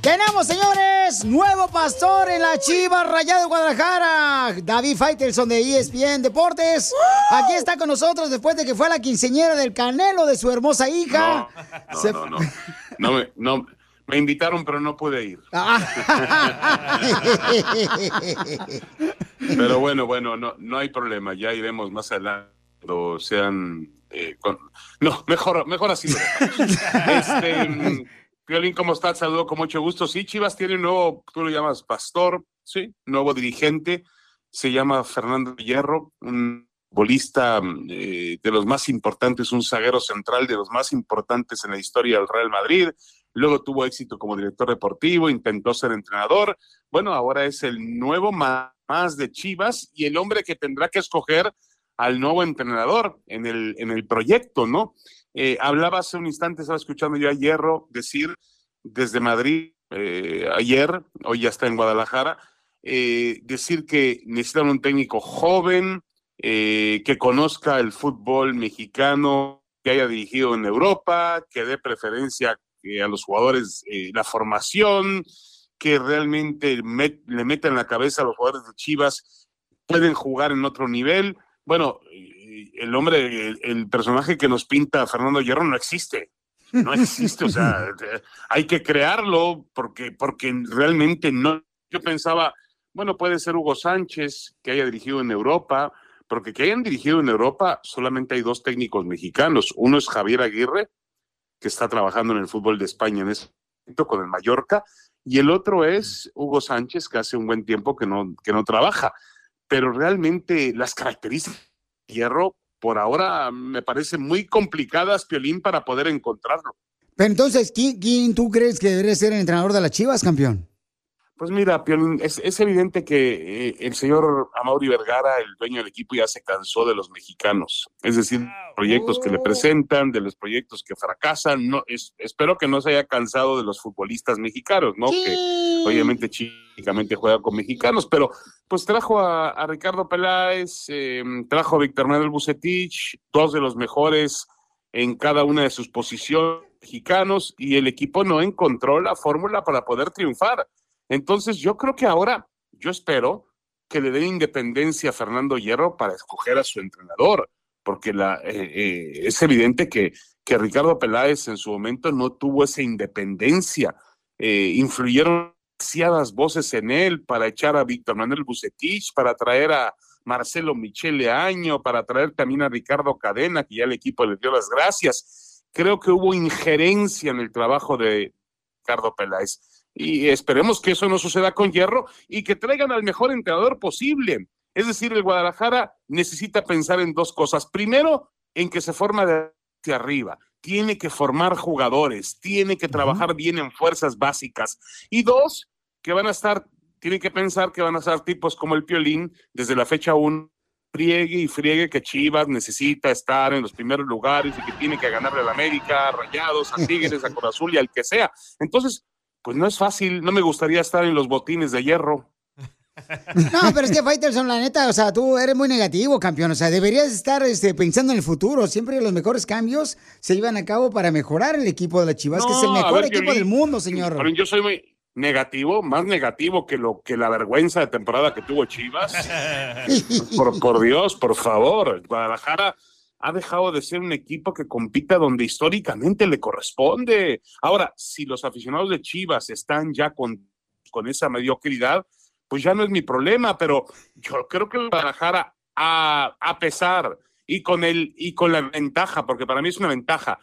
Tenemos, señores, nuevo pastor en la Chivas Rayado de Guadalajara. David Faitelson de ESPN Deportes. Aquí está con nosotros después de que fue a la quinceñera del Canelo de su hermosa hija. No, Se- no, no. No me, no, me invitaron, pero no pude ir. Pero bueno, bueno, no, no hay problema. Ya iremos más adelante cuando sean. Eh, con- No, mejor, mejor así. este, Piolín, ¿cómo estás? Saludo con mucho gusto. Sí, Chivas tiene un nuevo, tú lo llamas pastor, sí, nuevo dirigente. Se llama Fernando Hierro, un bolista de los más importantes, un zaguero central de los más importantes en la historia del Real Madrid. Luego tuvo éxito como director deportivo, intentó ser entrenador. Bueno, ahora es el nuevo más de Chivas y el hombre que tendrá que escoger al nuevo entrenador en el, en el proyecto, ¿no? Eh, hablaba hace un instante, estaba escuchando yo a Hierro decir desde Madrid eh, ayer, hoy ya está en Guadalajara, eh, decir que necesitan un técnico joven, eh, que conozca el fútbol mexicano, que haya dirigido en Europa, que dé preferencia eh, a los jugadores la formación, que realmente le meta en la cabeza a los jugadores de Chivas, pueden jugar en otro nivel. Bueno, el hombre, el, el personaje que nos pinta Fernando Hierro no existe. No existe, o sea, hay que crearlo porque, porque realmente no. Yo pensaba, bueno, puede ser Hugo Sánchez, que haya dirigido en Europa, porque que hayan dirigido en Europa solamente hay dos técnicos mexicanos. Uno es Javier Aguirre, que está trabajando en el fútbol de España en ese momento con el Mallorca, y el otro es Hugo Sánchez, que hace un buen tiempo que no, que no trabaja. Pero realmente las características de Hierro, por ahora, me parecen muy complicadas, Piolín, para poder encontrarlo. Pero entonces, ¿quién, quién tú crees que debería ser el entrenador de las Chivas, campeón? Pues mira, Piolín, es, es evidente que eh, el señor Amaury Vergara, el dueño del equipo, ya se cansó de los mexicanos. Es decir, proyectos que le presentan, de los proyectos que fracasan. No, es- espero que no se haya cansado de los futbolistas mexicanos, ¿no? Que obviamente chínicamente juega con mexicanos, pero pues trajo a, a Ricardo Peláez, eh, trajo a Víctor Manuel Bucetich, dos de los mejores en cada una de sus posiciones mexicanos, y el equipo no encontró la fórmula para poder triunfar. Entonces, yo creo que ahora, yo espero que le den independencia a Fernando Hierro para escoger a su entrenador, porque la, eh, eh, es evidente que, que Ricardo Peláez en su momento no tuvo esa independencia. Eh, influyeron demasiadas voces en él para echar a Víctor Manuel Bucetich, para traer a Marcelo Michele Año, para traer también a Ricardo Cadena, que ya el equipo le dio las gracias. Creo que hubo injerencia en el trabajo de Ricardo Peláez y esperemos que eso no suceda con Hierro y que traigan al mejor entrenador posible. Es decir, el Guadalajara necesita pensar en dos cosas. Primero, en que se forma de hacia arriba. Tiene que formar jugadores, tiene que trabajar bien en fuerzas básicas. Y dos, que van a estar, tiene que pensar que van a estar tipos como el Piolín desde la fecha 1, friegue y friegue que Chivas necesita estar en los primeros lugares y que tiene que ganarle al América, a Rayados, a Tigres, a Cruz Azul y al que sea. Entonces, pues no es fácil, no me gustaría estar en los botines de hierro. No, pero es que Faitelson, la neta, o sea, tú eres muy negativo, campeón. O sea, deberías estar este, pensando en el futuro. Siempre los mejores cambios se llevan a cabo para mejorar el equipo de las Chivas, que es el mejor ver, equipo del mundo, señor. Yo soy muy negativo, más negativo que lo que la vergüenza de temporada que tuvo Chivas. por, por Dios, por favor, Guadalajara ha dejado de ser un equipo que compita donde históricamente le corresponde. Ahora, si los aficionados de Chivas están ya con, con esa mediocridad, pues ya no es mi problema, pero yo creo que el Guadalajara, a, a pesar y con, el, y con la ventaja, porque para mí es una ventaja,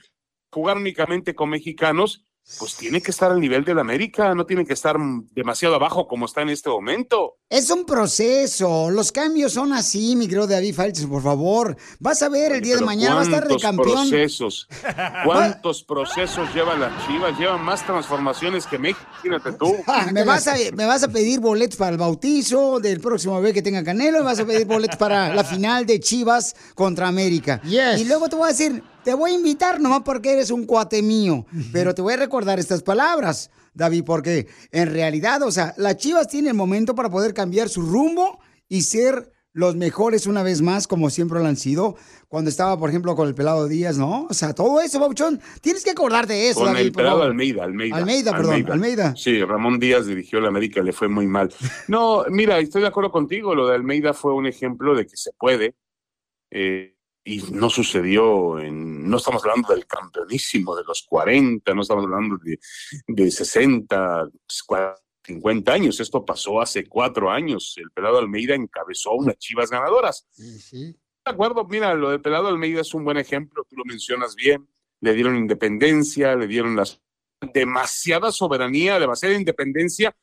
jugar únicamente con mexicanos, pues tiene que estar al nivel del América, no tiene que estar demasiado abajo como está en este momento. Es un proceso, los cambios son así, mi querido David Falches, por favor. Vas a ver el día de mañana, va a estar de campeón. Procesos, ¿Cuántos procesos llevan las Chivas? Llevan más transformaciones que México, imagínate tú. me, vas a, me vas a pedir boletos para el bautizo del próximo bebé que tenga Canelo, me vas a pedir boletos para la final de Chivas contra América. Y luego te voy a decir, te voy a invitar nomás porque eres un cuate mío, pero te voy a recordar estas palabras, David, porque en realidad, o sea, las Chivas tienen el momento para poder cambiar su rumbo y ser los mejores una vez más, como siempre lo han sido, cuando estaba, por ejemplo, con el pelado Díaz, ¿no? O sea, todo eso, Bauchón, tienes que acordarte de eso. Con el pelado Almeida, Almeida. Almeida, perdón, Almeida. Sí, Ramón Díaz dirigió la América, le fue muy mal. No, mira, estoy de acuerdo contigo, lo de Almeida fue un ejemplo de que se puede. Eh, y no sucedió en, no estamos hablando del campeonísimo de los 40, no estamos hablando de, de 60, 50 años, esto pasó hace cuatro años, el Pelado Almeida encabezó unas chivas ganadoras. De acuerdo, mira, lo de Pelado Almeida es un buen ejemplo, tú lo mencionas bien, le dieron independencia, le dieron las demasiada soberanía, demasiada independencia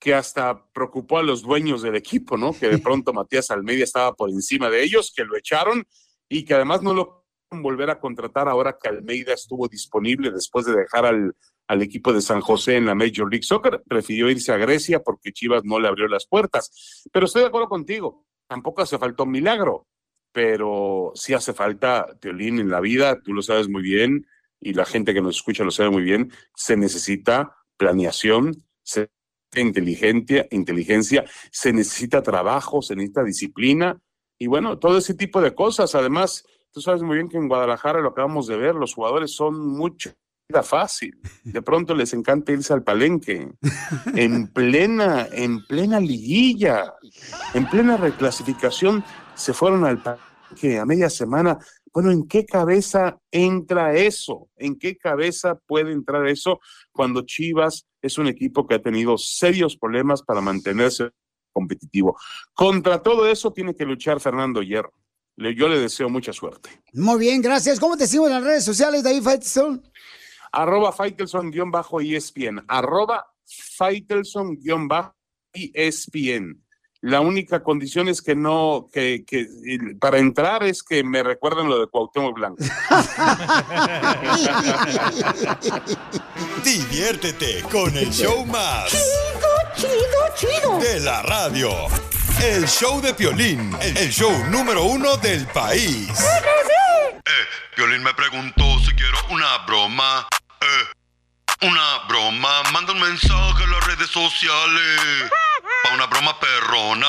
que hasta preocupó a los dueños del equipo, ¿no? Que de pronto Matías Almeida estaba por encima de ellos, que lo echaron y que además no lo volver a contratar ahora que Almeida estuvo disponible después de dejar al, al equipo de San José en la Major League Soccer. Prefirió irse a Grecia porque Chivas no le abrió las puertas. Pero estoy de acuerdo contigo, tampoco hace falta un milagro, pero sí hace falta, Teolín, en la vida, tú lo sabes muy bien y la gente que nos escucha lo sabe muy bien, se necesita planeación, se necesita inteligencia, inteligencia, se necesita trabajo, se necesita disciplina y bueno, todo ese tipo de cosas. Además, tú sabes muy bien que en Guadalajara lo acabamos de ver, los jugadores son mucho fácil. De pronto les encanta irse al palenque. En plena, en plena liguilla, en plena reclasificación, se fueron al palenque a media semana. Bueno, ¿en qué cabeza entra eso? ¿En qué cabeza puede entrar eso cuando Chivas es un equipo que ha tenido serios problemas para mantenerse competitivo. Contra todo eso tiene que luchar Fernando Hierro. Yo le deseo mucha suerte. Muy bien, gracias. ¿Cómo te sigo en las redes sociales, David Faitelson? Arroba Faitelson-ESPN. Arroba Faitelson-ESPN. La única condición es que no, que, que, para entrar es que me recuerden lo de Cuauhtémoc Blanco. Diviértete con el show más chido, chido de la radio. El show de Piolín, el show número uno del país. Eh, Piolín me preguntó si quiero una broma. Eh, una broma, manda un mensaje a las redes sociales. Para una broma perrona.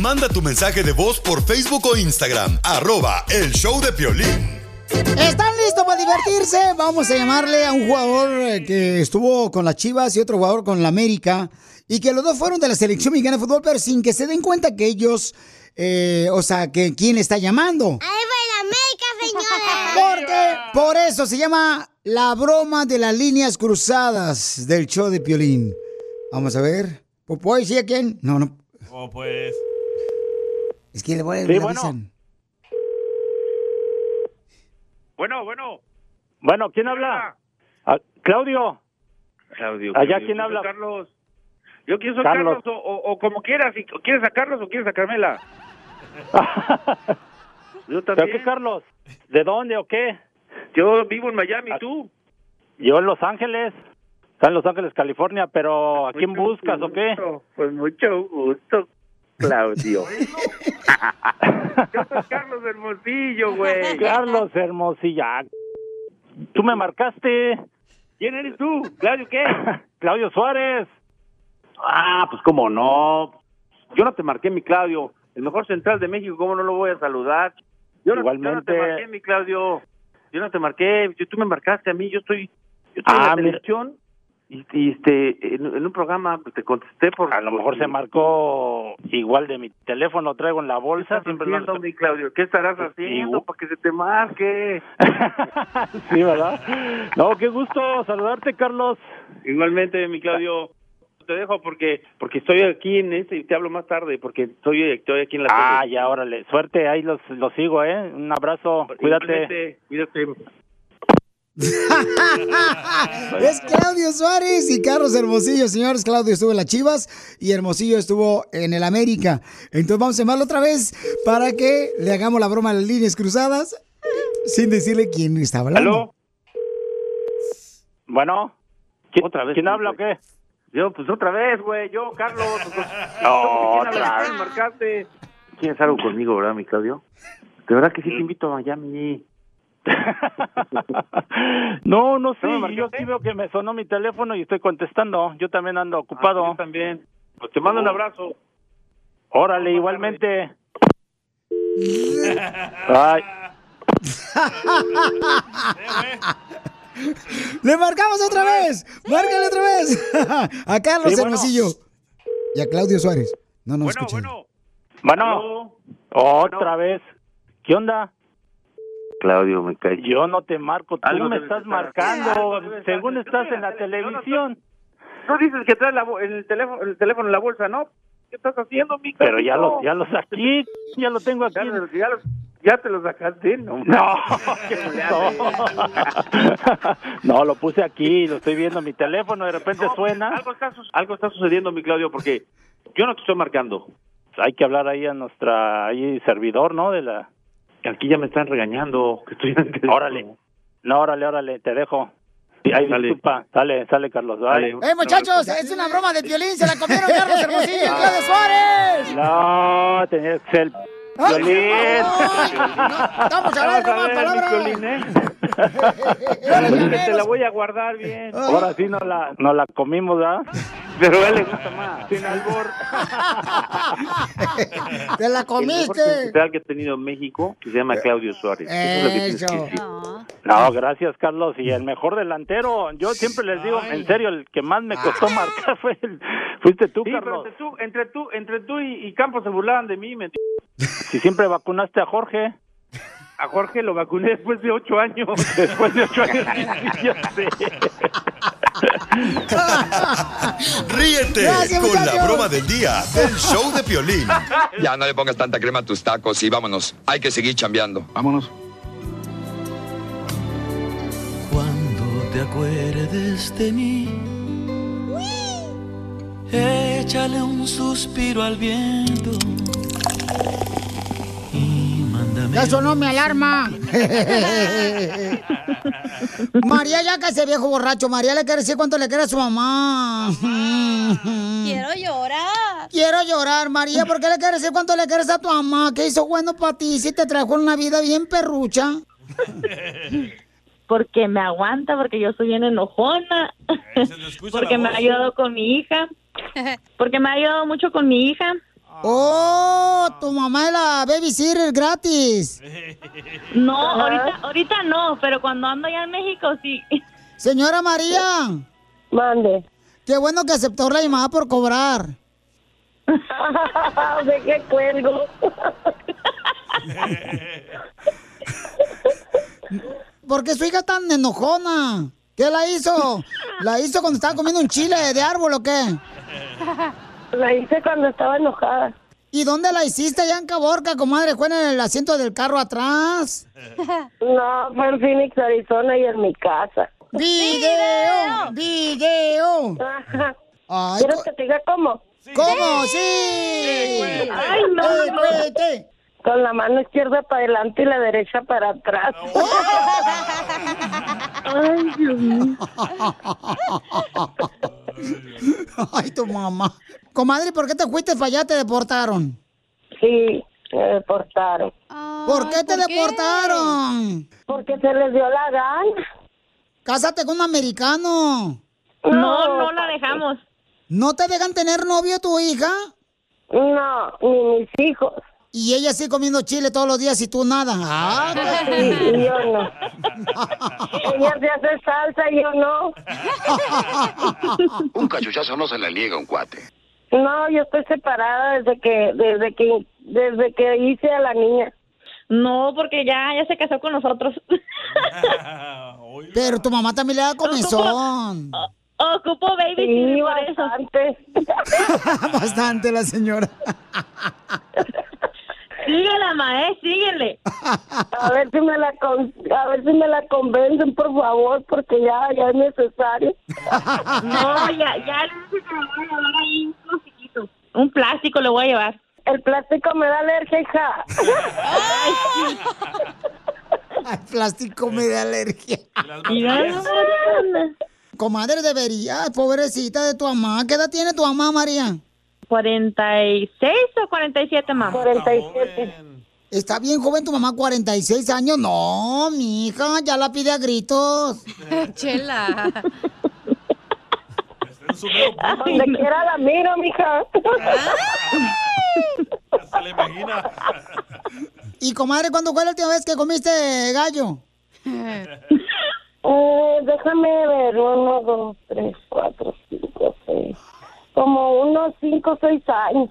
Manda tu mensaje de voz por Facebook o Instagram. Arroba el show de Piolín. ¿Están listos para divertirse? Vamos a llamarle a un jugador eh, que estuvo con las Chivas y otro jugador con la América. Y que los dos fueron de la selección mexicana de fútbol, pero sin que se den cuenta que ellos, eh, o sea, que quién está llamando. Ahí va el América, señores. Porque por eso se llama la broma de las líneas cruzadas del show de Piolín. Vamos a ver. ¿Puedo decir a quién? No, no. Oh, pues. Es que le voy a Sí, bueno. avisan. Bueno, bueno. Bueno, ¿quién habla? Ah, Claudio. Claudio. Allá, Claudio. ¿quién habla? Carlos. Yo quiero ser Carlos. Carlos, o, o- o como quieras. Si ¿Quieres a Carlos o quieres a Carmela? Yo ¿Pero también. qué, Carlos? ¿De dónde o qué? Yo vivo en Miami, ¿tú? Yo en Los Ángeles. Está en Los Ángeles, California, pero ¿a quién Mucho buscas o qué? Pues mucho gusto, Claudio. Yo soy Carlos Hermosillo, güey. Carlos Hermosilla. ¿Tú me marcaste? ¿Quién eres tú? ¿Claudio qué? Claudio Suárez. Ah, pues cómo no. Yo no te marqué, mi Claudio. El mejor central de México, ¿cómo no lo voy a saludar? Yo no, yo no Igualmente. te marqué, mi Claudio. Yo no te marqué. Yo- Tú me marcaste a mí. Yo estoy, yo estoy en Ah, la mira. selección. y, y, este, en, en un programa pues, te contesté por... A lo mejor se marcó igual de mi teléfono, traigo en la bolsa. ¿Qué estás haciendo, mi Claudio? ¿Qué estarás haciendo Igual- para que se te marque? sí, ¿verdad? No, qué gusto saludarte, Carlos. Igualmente, mi Claudio, te dejo porque porque estoy aquí en este y te hablo más tarde porque estoy, estoy aquí en la Ah, tele. ya, órale. Suerte, ahí los, los sigo, ¿eh? Un abrazo, cuídate. Igualmente, Cuídate. es Claudio Suárez y Carlos Hermosillo, señores. Claudio estuvo en las Chivas y Hermosillo estuvo en el América. Entonces vamos a llamarlo otra vez para que le hagamos la broma a las líneas cruzadas sin decirle quién está hablando. ¿Aló? Bueno, ¿quién, Otra vez, ¿quién habla o qué? Yo, pues otra vez, güey. Yo, Carlos. No, ¿Quién otra vez. ¿Quién marcaste? ¿Quieres algo conmigo, verdad, mi Claudio? De verdad que sí te invito a Miami. No, no sé, ¿No me yo sí veo que me sonó mi teléfono y estoy contestando. Yo también ando Ah, ocupado. yo también. Pues te mando un abrazo. Órale, igualmente. Ay, ¡Le marcamos otra vez! ¡Márcale otra vez! a Carlos Sí, bueno. Hermosillo. Y a Claudio Suárez. No nos Bueno, escuchan. bueno. otra vez. ¿Qué onda? Claudio, me cae. Yo no te marco, tú Algo me estás estar marcando. Según estás en la televisión. Tú dices que traes la el teléfono, el teléfono en la bolsa, ¿no? ¿Qué estás haciendo, mi Pero ya lo, ya lo saqué, ya lo tengo aquí. Ya, lo- ya lo- ya te lo sacaste, ¿no? No, ¿Qué no. No, lo puse aquí, lo estoy viendo en mi teléfono, de repente No, suena. Algo está, algo está sucediendo, mi Claudio, porque yo no te estoy marcando. Hay que hablar ahí a nuestra ahí servidor, ¿no? De la. Aquí ya me están regañando. Que estoy en el teléfono. Órale. No, órale, órale, te dejo. Sí, Ahí Dale. disculpa. Sale, sale Carlos. Dale. ¡Eh, muchachos! Es una broma de violín. Se la comieron Carlos Hermosillo y Claudio Suárez. No, tenía que ser Piolín. no, estamos hablando más palabras. Es que te la voy a guardar bien. Ahora sí no la, no la comimos, ¿verdad? Pero a él le gusta más. Sin albor. ¡Te la El mejor comiste! central que he tenido en México, que se llama Claudio Suárez. Eso es lo que tienes que Eso. decir. No, gracias, Carlos. Y el mejor delantero, yo siempre les digo, en serio, el que más me costó marcar fue el, fuiste tú, Sí, pero Carlos. entre tú, entre tú, entre tú y, y Campos se burlaban de mí. me- Si siempre vacunaste a Jorge. A Jorge lo vacuné después de ocho años. Después de ocho años. Ríete Gracias, con la broma del día del show de Piolín. Ya no le pongas tanta crema a tus tacos y vámonos. Hay que seguir chambeando. Vámonos. Cuando te acuerdes de mí, échale un suspiro al viento y. Ya sonó mi alarma. María, ya que ese viejo borracho, María le quiere decir cuánto le quiere a su mamá. Quiero llorar. Quiero llorar, María. ¿Por qué le quieres decir cuánto le quieres a tu mamá? ¿Qué hizo bueno para ti? Si te trajo una vida bien perrucha. porque me aguanta, porque yo soy bien enojona, porque me ha ayudado con mi hija, porque me ha ayudado mucho con mi hija. Oh, tu mamá es la babysitter gratis. No, ahorita, ahorita no, pero cuando ando allá en México sí. Señora María. Mande. Qué bueno que aceptó la llamada por cobrar. ¿De qué cuelgo? ¿Por qué su hija tan enojona? ¿Qué la hizo? ¿La hizo cuando estaba comiendo un chile de árbol o qué? La hice cuando estaba enojada. ¿Y dónde la hiciste allá en Caborca, comadre? ¿Fue en el asiento del carro atrás? No, fue en Phoenix, Arizona y en mi casa. ¡Video! ¡Video! Ay, ¿Quieres que te diga cómo? ¿Cómo? ¡Sí! Ay, no, Eh, no. Con la mano izquierda para adelante y la derecha para atrás. Ay, Dios mío. Ay, tu mamá. Comadre, ¿por qué te fuiste para allá? ¿Te deportaron? Sí, me deportaron. ¿Por qué te ¿por qué? deportaron? Porque se les dio la gana. Cásate con un americano. No, no la dejamos. ¿No te dejan tener novio tu hija? No, ni mis hijos. Y ella sigue comiendo chile todos los días y tú nada. Ah, Sí, y yo no. Ella se hace salsa y yo no. Un cachuchazo no se le niega a un cuate. No, yo estoy separada desde que desde que desde que hice a la niña. No, porque ya ya se casó con nosotros. Pero tu mamá también le da comezón. Ocupo baby Sí, por eso. Bastante la señora. Síguela, ma, eh, síguele. A ver si me la con- a ver si me la convencen, por favor, porque ya ya es necesario. No, ya, ya le voy a llevar ahí un plastiquito. Un plástico le voy a llevar. El plástico me da alergia, hija. Ay, sí. Al plástico me da alergia. Comadre, deberías, pobrecita de tu mamá. ¿Qué edad tiene tu mamá, María? 46 o 47, mamá. 47. Está bien joven tu mamá, 46 años. No, mi hija, ya la pide a gritos. Chela. A donde quiera la miro, mija. Se le imagina. Y comadre, ¿cuándo fue la última vez que comiste gallo? Eh, déjame ver, uno, dos, tres, cuatro. Como unos cinco, seis años.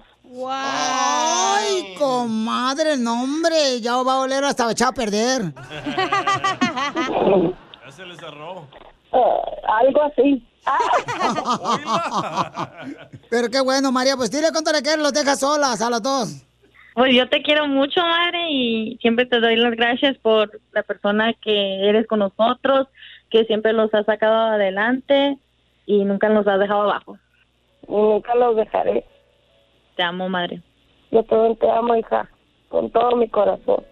Ay, comadre, no, hombre, ya va a oler hasta echar a perder. Ya se le cerró. Eh, algo así. Pero qué bueno, María, pues dile cuánto le quieres, los dejas solas a las dos. Pues yo te quiero mucho, madre, y siempre te doy las gracias por la persona que eres con nosotros, que siempre los has sacado adelante y nunca nos has dejado abajo. Nunca los dejaré. Te amo, madre. Yo también te amo, hija, con todo mi corazón.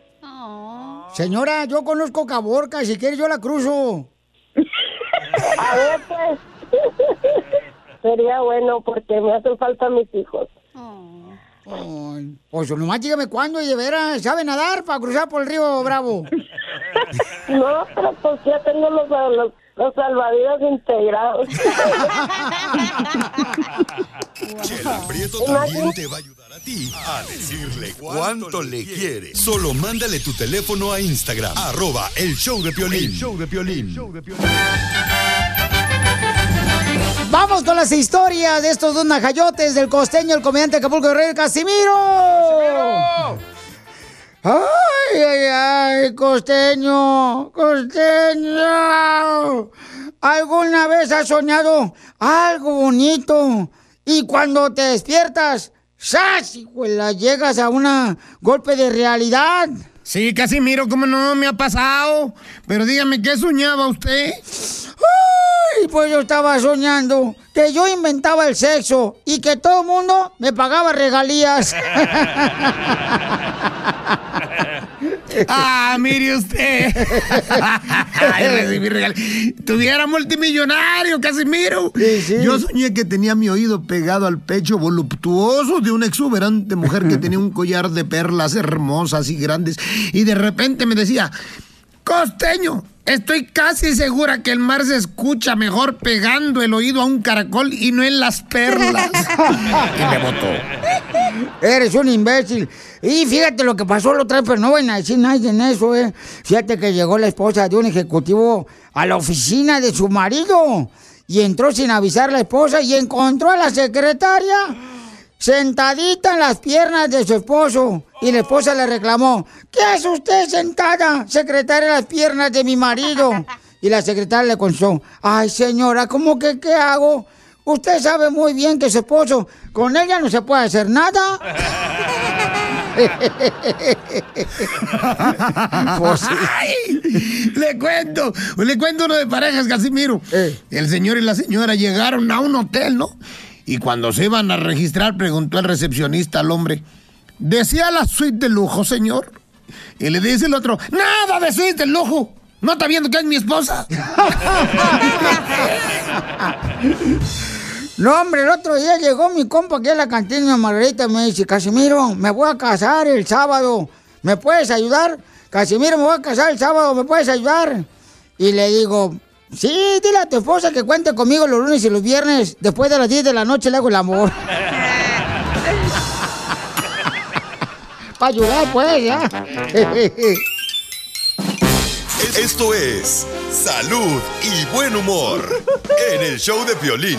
Señora, yo conozco Caborca, si quieres yo la cruzo. A ver, pues. Sería bueno porque me hacen falta mis hijos. Ay, Pues nomás dígame cuándo y de veras, ¿sabe nadar para cruzar por el río Bravo? No, pero pues ya tengo los, los, los salvavidas integrados. Chela Prieto también te va a ayudar a ti a decirle cuánto le quiere. Solo mándale tu teléfono a Instagram, arroba el show de Piolín. show de Piolín. Vamos con las historias de estos dos najayotes del costeño, el comediante Acapulco Guerrero, Casimiro. Ay, ay, ay, costeño, costeño. ¿Alguna vez has soñado algo bonito? Y cuando te despiertas, ¡sas! hijuela, llegas a un golpe de realidad. Sí, Casimiro, ¿cómo no? Me ha pasado. Pero dígame, ¿qué soñaba usted? Ay, pues yo estaba soñando que yo inventaba el sexo y que todo el mundo me pagaba regalías. Ah, mire usted. Ay, recibí regal- Tuviera multimillonario, Casimiro. Yo soñé que tenía mi oído pegado al pecho voluptuoso de una exuberante mujer que tenía un collar de perlas hermosas y grandes. Y de repente me decía, costeño, estoy casi segura que el mar se escucha mejor pegando el oído a un caracol y no en las perlas. y me botó. Eres un imbécil. Y fíjate lo que pasó la otra vez, pero no van a decir nada en eso, ¿eh? Fíjate que llegó la esposa de un ejecutivo a la oficina de su marido y entró sin avisar a la esposa y encontró a la secretaria sentadita en las piernas de su esposo. Y la esposa le reclamó, ¿qué hace usted sentada, secretaria, en las piernas de mi marido? Y la secretaria le contestó, ay señora, ¿cómo que qué hago? Usted sabe muy bien que su esposo, con ella no se puede hacer nada. Pues sí. Ay, le cuento, le cuento uno de parejas, Casimiro. El señor y la señora llegaron a un hotel, ¿no? Y cuando se iban a registrar, preguntó el recepcionista al hombre, ¿desea la suite de lujo, señor? Y le dice el otro, nada de suite de lujo. ¿No está viendo que es mi esposa? No, hombre, el otro día llegó mi compa aquí a la cantina Margarita y me dice, Casimiro, me voy a casar el sábado, ¿me puedes ayudar? Casimiro, me voy a casar el sábado, ¿me puedes ayudar? Y le digo, sí, dile a tu esposa que cuente conmigo los lunes y los viernes, después de las 10 de la noche le hago el amor. Para ayudar, pues, ya. Esto es salud y buen humor en el show de violín.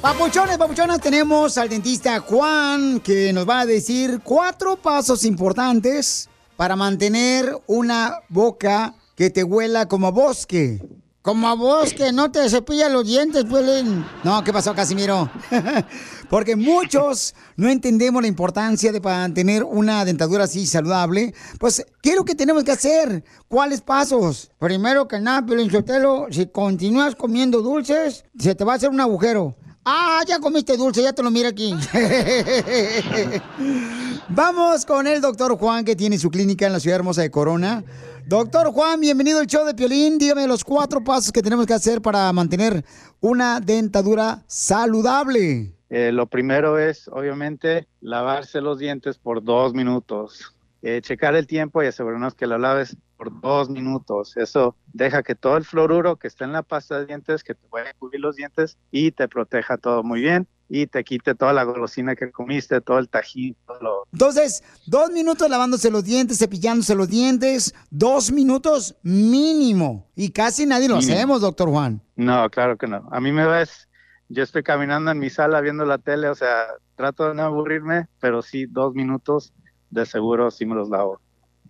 Papuchones, papuchonas, tenemos al dentista Juan que nos va a decir cuatro pasos importantes para mantener una boca que te huela como a bosque. Como a bosque, no te cepillas los dientes, pues. No, ¿qué pasó, Casimiro? Porque muchos no entendemos la importancia de mantener una dentadura así saludable. Pues, ¿qué es lo que tenemos que hacer? ¿Cuáles pasos? Primero que nada, Piolín Sotelo, si continúas comiendo dulces, se te va a hacer un agujero. Ah, ya comiste dulce, ya te lo mira aquí. Vamos con el doctor Juan, que tiene su clínica en la ciudad hermosa de Corona. Doctor Juan, bienvenido al show de Piolín. Dígame los cuatro pasos que tenemos que hacer para mantener una dentadura saludable. Eh, lo primero es, obviamente, lavarse los dientes por dos minutos. Eh, checar el tiempo y asegurarnos que lo laves por dos minutos. Eso deja que todo el fluoruro que está en la pasta de dientes, que te vaya a cubrir los dientes y te proteja todo muy bien y te quite toda la golosina que comiste, todo el tajín, todo lo... Entonces, dos minutos lavándose los dientes, cepillándose los dientes, dos minutos mínimo. Y casi nadie lo Mínimo. hacemos, doctor Juan. No, claro que no. A mí me ves, yo estoy caminando en mi sala viendo la tele, o sea, trato de no aburrirme, pero sí, dos minutos de seguro sí me los lavo.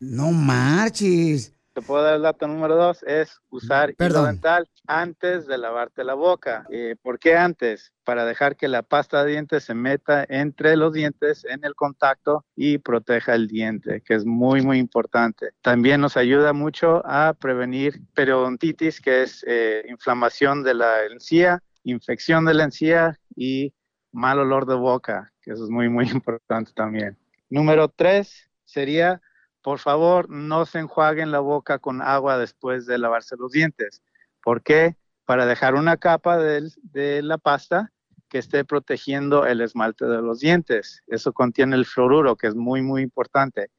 No marches. Te puedo dar el dato número dos, es usar hilo Perdón. dental antes de lavarte la boca. Eh, ¿Por qué antes? Para dejar que la pasta de dientes se meta entre los dientes en el contacto y proteja el diente, que es muy, muy importante. También nos ayuda mucho a prevenir periodontitis, que es eh, inflamación de la encía, infección de la encía y mal olor de boca, que eso es muy, muy importante también. Número tres sería por favor, no se enjuaguen la boca con agua después de lavarse los dientes. ¿Por qué? Para dejar una capa de, la pasta que esté protegiendo el esmalte de los dientes. Eso contiene el fluoruro, que es muy, muy importante.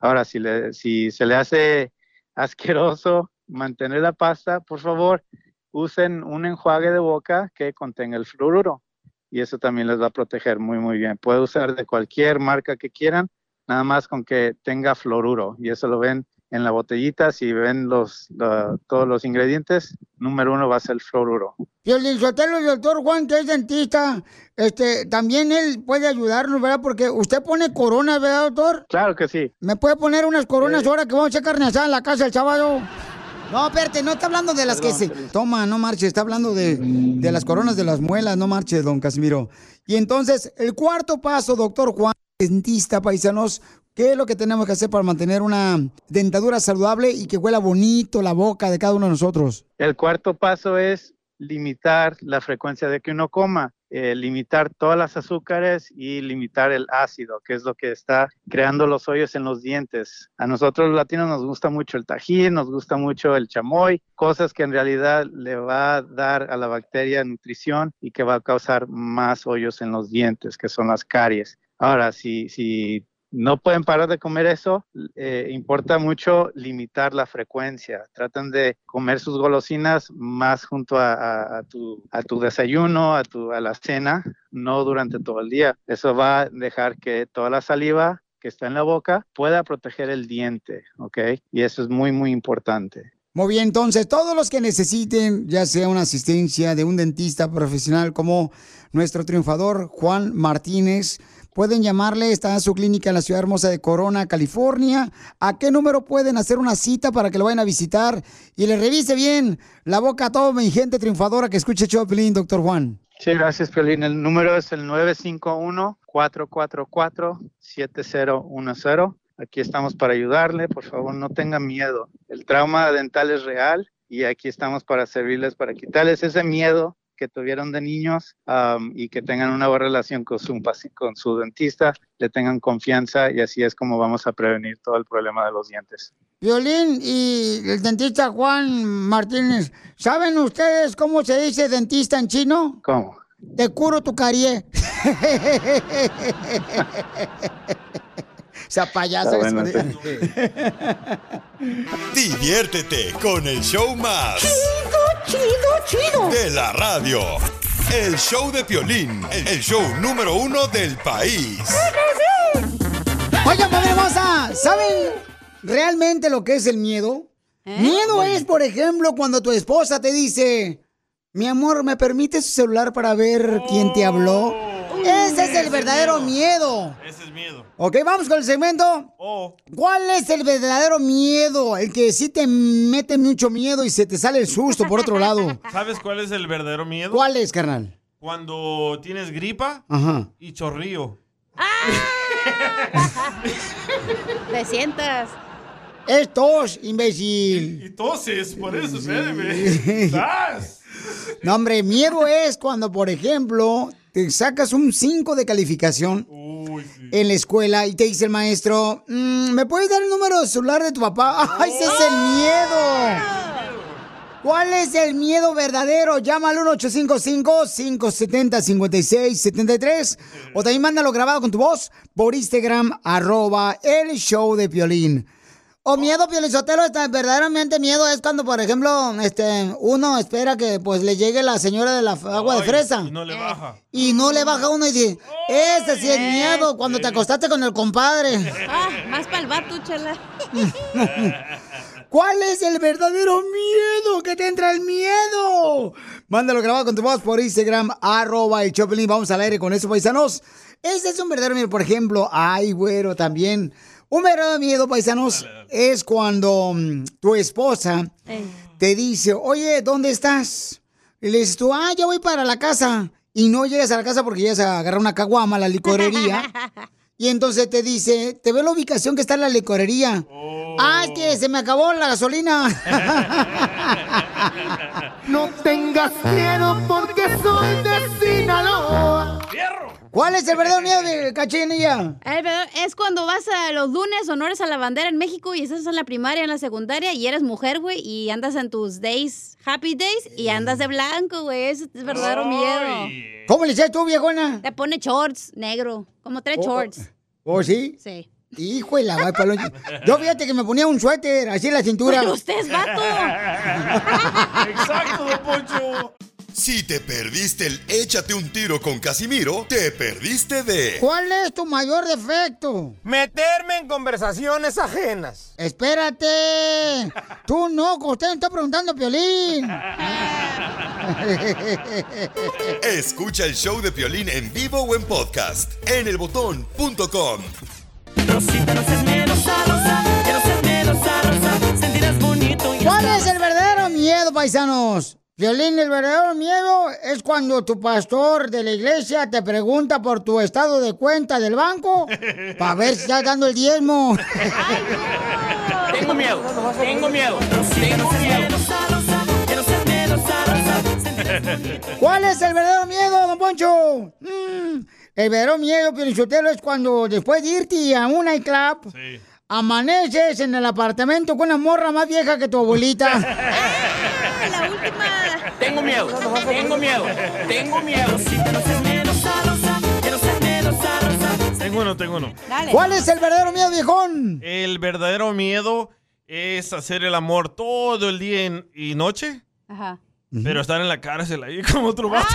Ahora, si se le hace asqueroso mantener la pasta, por favor, usen un enjuague de boca que contenga el fluoruro. Y eso también les va a proteger muy, muy bien. Puede usar de cualquier marca que quieran, nada más con que tenga fluoruro. Y eso lo ven en la botellita. Si ven los, la- todos los ingredientes, número uno va a ser el fluoruro. Sotelo, el doctor Juan, que es dentista, este, también él puede ayudarnos, ¿verdad? Porque usted pone coronas, ¿verdad, doctor? Claro que sí. ¿Me puede poner unas coronas ahora que vamos a hacer carne en la casa el sábado? No, espérate, no está hablando de las que se... Toma, no marches, está hablando de, de las coronas de las muelas, no marches, don Casimiro. Y entonces, el cuarto paso, doctor Juan, dentista, paisanos, ¿qué es lo que tenemos que hacer para mantener una dentadura saludable y que huela bonito la boca de cada uno de nosotros? El cuarto paso es limitar la frecuencia de que uno coma, eh, limitar todas las azúcares y limitar el ácido, que es lo que está creando los hoyos en los dientes. A nosotros los latinos nos gusta mucho el tajín, nos gusta mucho el chamoy, cosas que en realidad le va a dar a la bacteria nutrición y que va a causar más hoyos en los dientes, que son las caries. Ahora, si, si no pueden parar de comer eso, eh, importa mucho limitar la frecuencia. Traten de comer sus golosinas más junto a, a- a tu, a tu desayuno, tu, a la cena, no durante todo el día. Eso va a dejar que toda la saliva que está en la boca pueda proteger el diente, ¿ok? Y eso es muy, muy importante. Muy bien, entonces todos los que necesiten, ya sea una asistencia de un dentista profesional como nuestro triunfador Juan Martínez, pueden llamarle, está en su clínica en la ciudad hermosa de Corona, California. ¿A qué número pueden hacer una cita para que lo vayan a visitar y le revise bien la boca a toda mi gente triunfadora que escuche Choplin, doctor Juan? Sí, gracias, Piolín. El número es el 951-444-7010. Aquí estamos para ayudarle. Por favor, no tengan miedo. El trauma dental es real y aquí estamos para servirles, para quitarles ese miedo que tuvieron de niños y que tengan una buena relación con su, con su dentista, le tengan confianza y así es como vamos a prevenir todo el problema de los dientes. Violín y el dentista Juan Martínez, ¿saben ustedes cómo se dice dentista en chino? ¿Cómo? Te curo tu carie. O sea, payaso. Bueno, Diviértete con el show más. Chido, chido, chido. De la radio. El show de Piolín, el show número uno del país. Oigan, familia hermosa, ¿saben realmente lo que es el miedo? Miedo es, por ejemplo, cuando tu esposa te dice, mi amor, ¿me permites su celular para ver quién te habló? Ese es el verdadero miedo. Ese es miedo. Ok, vamos con el segmento. Oh. ¿Cuál es el verdadero miedo? El que sí te mete mucho miedo y se te sale el susto por otro lado. ¿Sabes cuál es el verdadero miedo? ¿Cuál es, carnal? Cuando tienes gripa Ajá. y chorrío. Te sientas. Es tos, imbécil. Y toses, por eso, espérame. No, hombre, miedo es cuando, por ejemplo, te sacas un 5 de calificación en la escuela y te dice el maestro, "Mm, ¿me puedes dar el número de celular de tu papá? ¡Ay, ese es el miedo! ¿Cuál es el miedo verdadero? Llama al 1-855-570-5673 o también mándalo grabado con tu voz por Instagram, arroba el show de Piolín. O miedo, Piolizotelo, está verdaderamente miedo es cuando, por ejemplo, este, uno espera que pues le llegue la señora de la agua de fresa y no le baja. y no le baja uno y dice, ese sí es miedo cuando te acostaste con el compadre. Ah, más para el vato, chela. ¿Cuál es el verdadero miedo que te entra el miedo? Mándalo grabado con tu voz por Instagram, arroba el Choplin. Vamos al aire con eso, paisanos. Ese es un verdadero miedo. Por ejemplo, ay, güero, también. Un verdadero miedo, paisanos, es cuando mm, tu esposa te dice, oye, ¿dónde estás? Y le dices tú, ah, ya voy para la casa. Y no llegas a la casa porque llegas a agarrar una caguama a la licorería. Y entonces te dice, te veo la ubicación que está en la licorería. Ah, es que se me acabó la gasolina. No tengas miedo porque soy de Sinaloa. ¿Cuál es el verdadero miedo de cachinilla? El verdadero- es cuando vas a los lunes honores a la bandera en México y estás en la primaria, en la secundaria y eres mujer, güey, y andas en tus days, happy days, y andas de blanco, güey. Ese es verdadero miedo. ¿Cómo le dices tú, viejona? Te pone shorts negro, como tres Oh, shorts. ¿Oh, sí? Sí. Hijo de la va, palón. Yo fíjate que me ponía un suéter así en la cintura. Pero usted es vato. Exacto, Poncho. Si te perdiste el échate un tiro con Casimiro, te perdiste de ¿Cuál es tu mayor defecto? Meterme en conversaciones ajenas. Espérate. Tú no, usted me está preguntando, Piolín. Escucha el show de Piolín en vivo o en podcast en elbotón.com. ¿Cuál es el verdadero miedo, paisanos? Violín, el verdadero miedo es cuando tu pastor de la iglesia te pregunta por tu estado de cuenta del banco para ver si estás dando el diezmo. Tengo miedo, tengo miedo, tengo miedo. ¿Cuál es el verdadero miedo, don Poncho? Mm, el verdadero miedo, Piolichotelo, es cuando después de irte a un nightclub, amaneces en el apartamento con una morra más vieja que tu abuelita. la última. Tengo miedo, tengo miedo, tengo miedo. Tengo uno, tengo uno. ¿Cuál es el verdadero miedo, viejón? El verdadero miedo es hacer el amor todo el día en- y noche, Ajá. pero estar en la cárcel ahí como otro vato.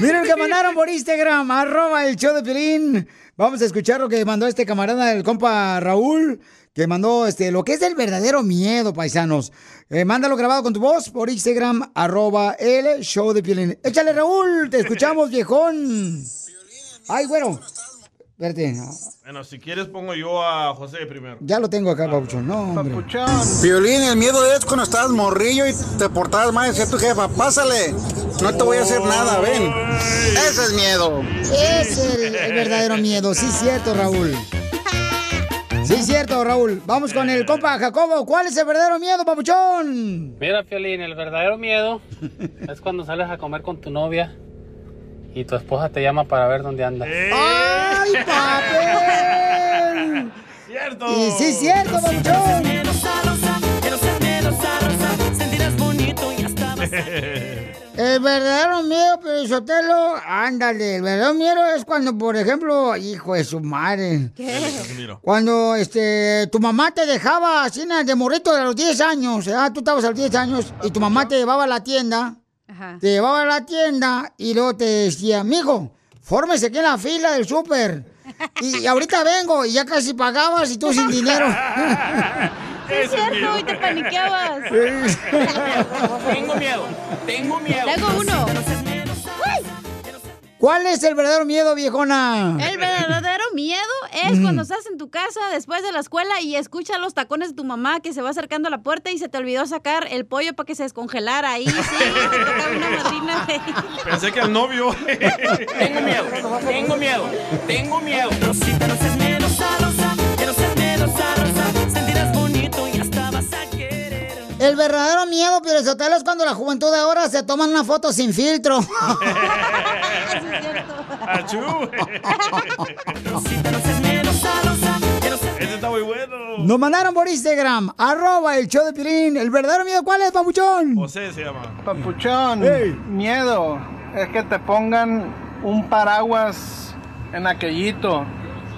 Miren lo que mandaron por Instagram, arroba el show de Piolín. Vamos a escuchar lo que mandó este camarada del compa Raúl, que mandó este, lo que es el verdadero miedo, paisanos. Eh, mándalo grabado con tu voz por Instagram, arroba el show de Piolín. Échale, Raúl, te escuchamos, viejón. Ay, güero. Espérate, Bueno, si quieres pongo yo a José primero. ya lo tengo acá, Papuchón. No, hombre. Violín, el miedo es cuando estabas morrillo y te portabas mal decía tu jefa, pásale, no te voy a hacer nada, ven. Ese es miedo. Es el, el verdadero miedo, sí, cierto, Raúl. Sí, cierto, Raúl. Vamos con el compa Jacobo. ¿Cuál es el verdadero miedo, papuchón? Mira, Fiolín, el verdadero miedo es cuando sales a comer con tu novia y tu esposa te llama para ver dónde andas. ¡Ay, papel! ¡Cierto! Y sí, cierto, papuchón. El El verdadero miedo, Sotelo, ándale, el verdadero miedo es cuando, por ejemplo, hijo de su madre. Cuando este tu mamá te dejaba así de morrito de los 10 años, ah, tú estabas a los 10 años y tu mamá te llevaba a la tienda, te llevaba a la tienda y luego te decía, mijo, fórmese aquí en la fila del súper. Y, ahorita vengo y ya casi pagabas y tú sin dinero. Sí, es cierto, y te paniqueabas. Tengo miedo, tengo miedo. Tengo uno. ¿Cuál es el verdadero miedo, viejona? El verdadero miedo es cuando estás en tu casa después de la escuela y escuchas los tacones de tu mamá que se va acercando a la puerta y se te olvidó sacar el pollo para que se descongelara ahí. Sí, tocaba una madrina. Pensé que el novio. Tengo miedo, tengo miedo, tengo miedo. Rosita, no seas miedosa, El verdadero miedo, Sotelo, es cuando la juventud de ahora se toman una foto sin filtro. Achú. Ese está muy bueno. Nos mandaron por Instagram, arroba el show de Pirín. ¿El verdadero miedo cuál es, papuchón? José se llama. Papuchón, Ey. miedo es que te pongan un paraguas en aquellito.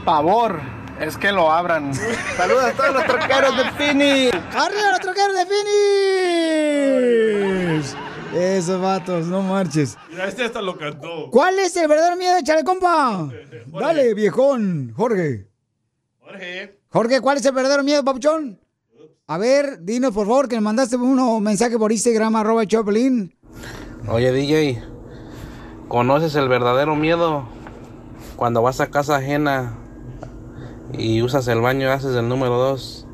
Pavor es que lo abran. Saludos a todos los troqueros de Phoenix. ¡Arriba los troqueros de Phoenix! Esos vatos, no marches. Mira, este hasta lo cantó. ¿Cuál es el verdadero miedo? Échale, compa. Dale, viejón. Jorge. Jorge. Jorge, ¿cuál es el verdadero miedo, papuchón? A ver, dinos por favor que me mandaste uno mensaje por Instagram, arroba Choplin. Oye DJ, ¿conoces el verdadero miedo? Cuando vas a casa ajena y usas el baño y haces el número dos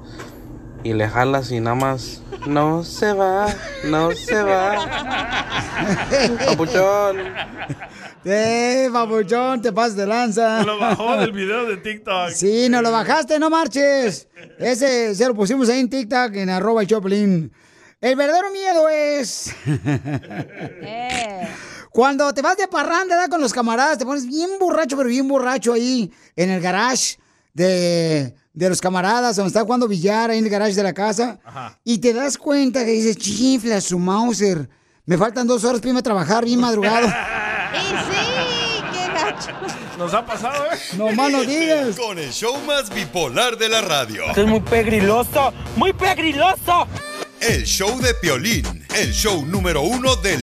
y le jalas y nada más no se va, no se va. Papuchón. Eh, papuchón, te pasas de lanza. Lo bajó del video de TikTok. Sí, nos lo bajaste, no marches. Ese se lo pusimos ahí en TikTok, en arroba el Choplin. El verdadero miedo es... Cuando te vas de parranda ¿verdad? con los camaradas, te pones bien borracho, pero bien borracho ahí en el garage de, de los camaradas, donde está jugando billar ahí en el garage de la casa. Y te das cuenta que dices, chifla su Mauser. Me faltan dos horas para irme a trabajar bien madrugado. ¡Qué gacho! Nos ha pasado, ¿eh? No más no digas. Con el show más bipolar de la radio. Esto es muy pegriloso, muy pegriloso. El show de Piolín, el show número uno del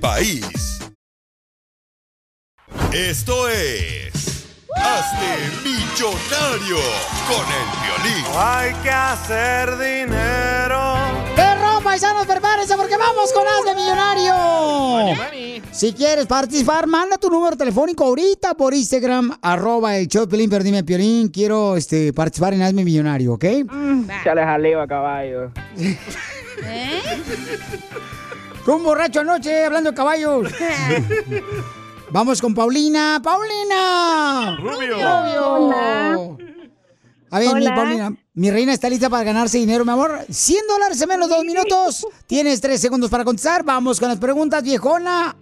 País. Esto es. Hazte millonario con el violín. Hay que hacer dinero. ¡Perro, paisanos, prepárense porque vamos con Hazme Millonario! Si quieres participar, manda tu número telefónico ahorita por Instagram, arroba el show de Piolín, pero dime, Piolín, quiero este, participar en Hazme Millonario, ¿ok? Chale jaleo a caballo. Fue un borracho anoche hablando de caballos. Vamos con Paulina. ¡Paulina! Rubio. Rubio. A ver, mi. Paulina, mi reina está lista para ganarse dinero, mi amor. 100 dólares en menos de dos minutos. Tienes tres segundos para contestar. Vamos con las preguntas, viejona.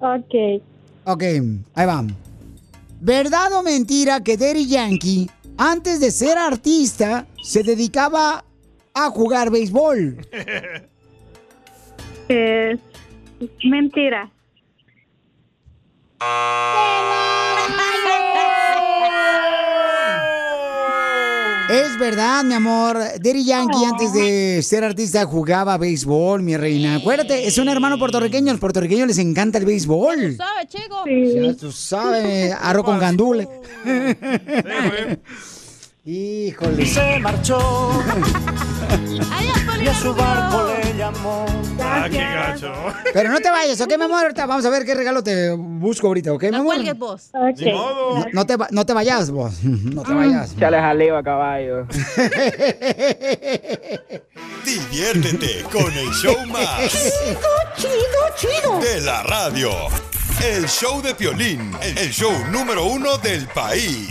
Ok. Ok, ahí va. ¿Verdad o mentira que Daddy Yankee, antes de ser artista, se dedicaba a jugar béisbol? Es mentira. Es verdad, mi amor. Daddy Yankee, antes de ser artista, jugaba béisbol, mi reina. Acuérdate, es un hermano puertorriqueño. A los puertorriqueños les encanta el béisbol. ¿Sabes, chico? Ya tú sabes, arroz con gandule. Híjole. Se marchó. y a su barco le llamó. Ah, qué gacho. Pero no te vayas, ¿ok, mi amor? Ahorita vamos a ver qué regalo te busco ahorita, ¿ok, mi No amor? vos. No, no te, va- no te vayas, vos. No te vayas. Chale jaleo a caballo. Diviértete con el show más. Chido, chido, De la radio. El show de Piolín. El show número uno del país.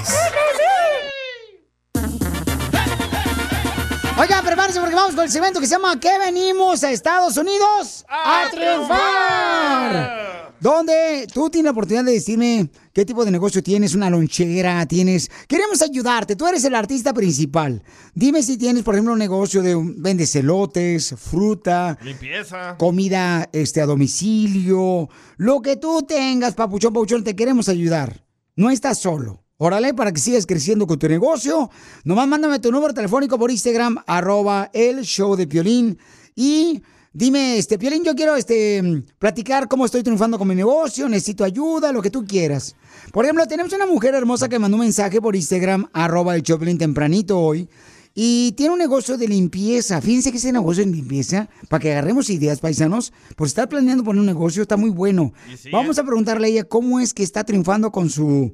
Oigan, prepárense porque vamos con el segmento que se llama ¿Qué venimos a Estados Unidos a, triunfar? Donde tú tienes la oportunidad de decirme qué tipo de negocio tienes, una lonchera, tienes... Queremos ayudarte, tú eres el artista principal. Dime si tienes, por ejemplo, un negocio de vendes elotes, fruta, Limpieza. comida este, a domicilio, lo que tú tengas, papuchón, papuchón, te queremos ayudar. No estás solo. Órale, para que sigas creciendo con tu negocio. Nomás mándame tu número telefónico por Instagram, arroba el show de Piolín. Y dime, este, Piolín, yo quiero este, platicar cómo estoy triunfando con mi negocio, necesito ayuda, lo que tú quieras. Por ejemplo, tenemos una mujer hermosa que mandó un mensaje por Instagram, arroba el Piolín tempranito hoy. Y tiene un negocio de limpieza. Fíjense que ese negocio de limpieza, para que agarremos ideas, paisanos, por estar planeando poner un negocio, está muy bueno. Vamos a preguntarle a ella cómo es que está triunfando con su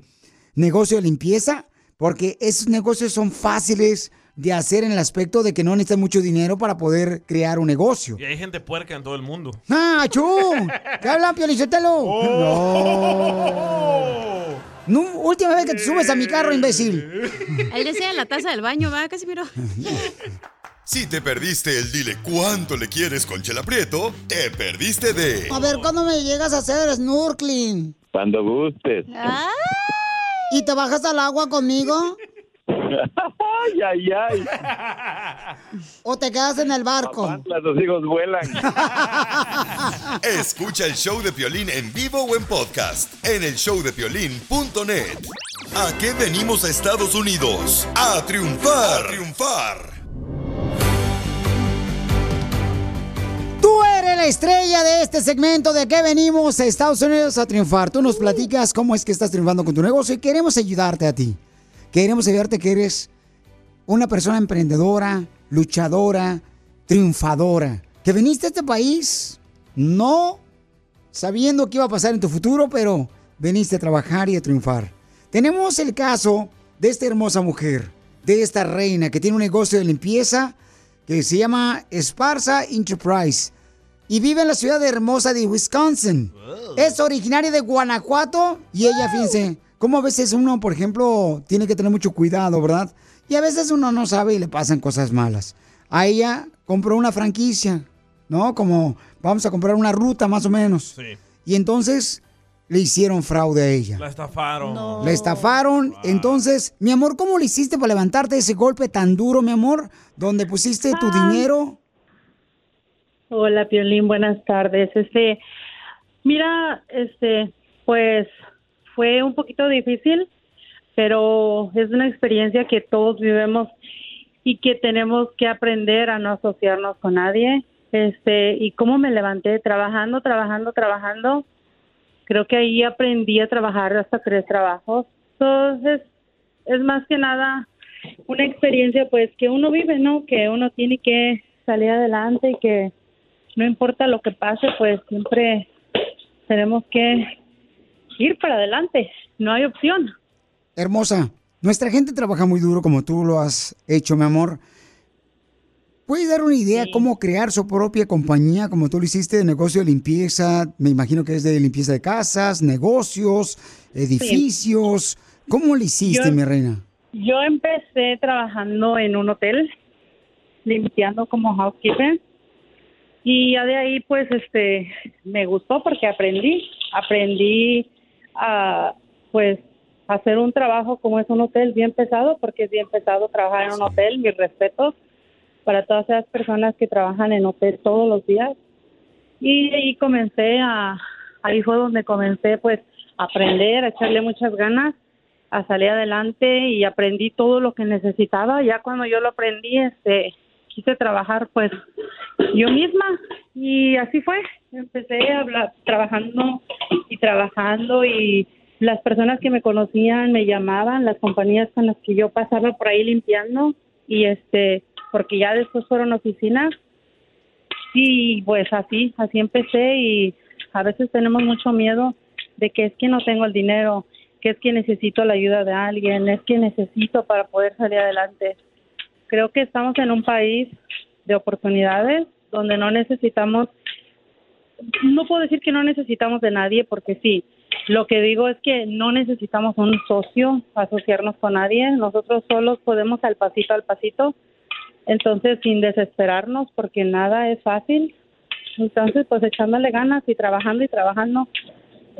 negocio de limpieza, porque esos negocios son fáciles de hacer en el aspecto de que no necesitan mucho dinero para poder crear un negocio. Y hay gente puerca en todo el mundo. ¡Ah, chú! ¿Qué hablan, Piolichotelo? No. No, última vez que te subes a mi carro, imbécil. Él decía la taza del baño, va, casi miro. Si te perdiste el dile cuánto le quieres con Chela Prieto, te perdiste de A ver, ¿cuándo me llegas a hacer snorkeling? Cuando gustes. ¿Y te bajas al agua conmigo? ay, ay, ay. ¿O te quedas en el barco? Los hijos vuelan. Escucha el show de Piolín en vivo o en podcast en el showdepiolín.net. ¿A qué venimos a Estados Unidos? A triunfar. A triunfar. Eres la estrella de este segmento de que venimos a Estados Unidos a triunfar. Tú nos platicas cómo es que estás triunfando con tu negocio y queremos ayudarte a ti. Queremos ayudarte que eres una persona emprendedora, luchadora, triunfadora. Que viniste a este país no sabiendo qué iba a pasar en tu futuro, pero viniste a trabajar y a triunfar. Tenemos el caso de esta hermosa mujer, de esta reina que tiene un negocio de limpieza que se llama Esparza Enterprise y vive en la ciudad hermosa de Wisconsin. Es originaria de Guanajuato y ella, fíjense, como a veces uno, por ejemplo, tiene que tener mucho cuidado, ¿verdad? Y a veces uno no sabe y le pasan cosas malas. A ella compró una franquicia, ¿no? Como vamos a comprar una ruta más o menos. Sí. Y entonces le hicieron fraude a ella. La estafaron. La estafaron. Entonces, mi amor, ¿cómo le hiciste para levantarte de ese golpe tan duro, mi amor? Donde pusiste tu Ah. dinero. Hola, Piolín, buenas tardes. Este, mira, este, pues fue un poquito difícil, pero es una experiencia que todos vivimos y que tenemos que aprender a no asociarnos con nadie. Este, y cómo me levanté trabajando, trabajando, trabajando. Creo que ahí aprendí a trabajar hasta tres trabajos. Entonces, es más que nada una experiencia pues que uno vive, ¿no? Que uno tiene que salir adelante y que no importa lo que pase, pues siempre tenemos que ir para adelante. No hay opción. Hermosa, nuestra gente trabaja muy duro como tú lo has hecho, mi amor. ¿Puedes dar una idea cómo crear su propia compañía como tú lo hiciste de negocio de limpieza? Me imagino que es de limpieza de casas, negocios, edificios. ¿Cómo lo hiciste, Yo- mi reina? Yo empecé trabajando en un hotel, limpiando como housekeeper. Y ya de ahí, pues, este, me gustó porque aprendí, aprendí a, pues, hacer un trabajo como es un hotel bien pesado, porque es bien pesado trabajar en un hotel, mis respetos para todas esas personas que trabajan en hotel todos los días. Y ahí comencé a, ahí fue donde comencé, pues, a aprender, a echarle muchas ganas a salir adelante y aprendí todo lo que necesitaba. Ya cuando yo lo aprendí, este, quise trabajar pues yo misma y así fue. Empecé a trabajando y trabajando y las personas que me conocían me llamaban, las compañías con las que yo pasaba por ahí limpiando y este, porque ya después fueron oficinas y pues así, así empecé y a veces tenemos mucho miedo de que es que no tengo el dinero, que es que necesito la ayuda de alguien, es que necesito para poder salir adelante. Creo que estamos en un país de oportunidades donde no necesitamos, no puedo decir que no necesitamos de nadie porque sí, lo que digo es que no necesitamos un socio, asociarnos con nadie, nosotros solos podemos al pasito al pasito, entonces sin desesperarnos porque nada es fácil, entonces pues echándole ganas y trabajando y trabajando,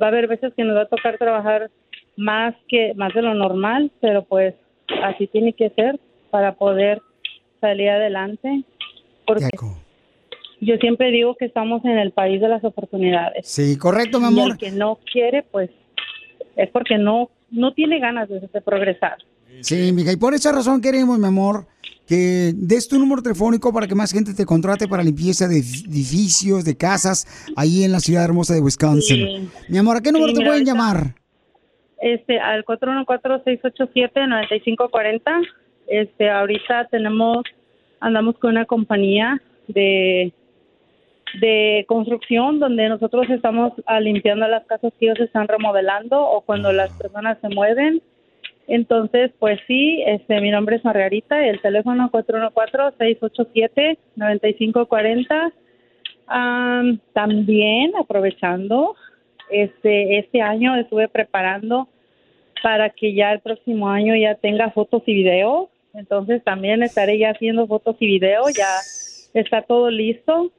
va a haber veces que nos va a tocar trabajar más que más de lo normal, pero pues así tiene que ser para poder salir adelante, porque yo siempre digo que estamos en el país de las oportunidades. Sí, correcto, mi Y amor. el que no quiere, pues es porque no no tiene ganas de, de progresar. Sí, mija, y por esa razón queremos, mi amor, que des tu número telefónico para que más gente te contrate para limpieza de edificios, de casas, ahí en la ciudad hermosa de Wisconsin. Sí. Mi amor, ¿a qué número Sí, te pueden llamar? Este, al 414-687-9540. Este, ahorita tenemos, andamos con una compañía de, de construcción donde nosotros estamos ah, limpiando las casas que ellos están remodelando o cuando las personas se mueven. Entonces, pues sí, este, mi nombre es Margarita y el teléfono 414-687-9540. Am, también aprovechando, este, este año estuve preparando para que ya el próximo año ya tenga fotos y videos. Entonces también estaré ya haciendo fotos y videos, ya está todo listo.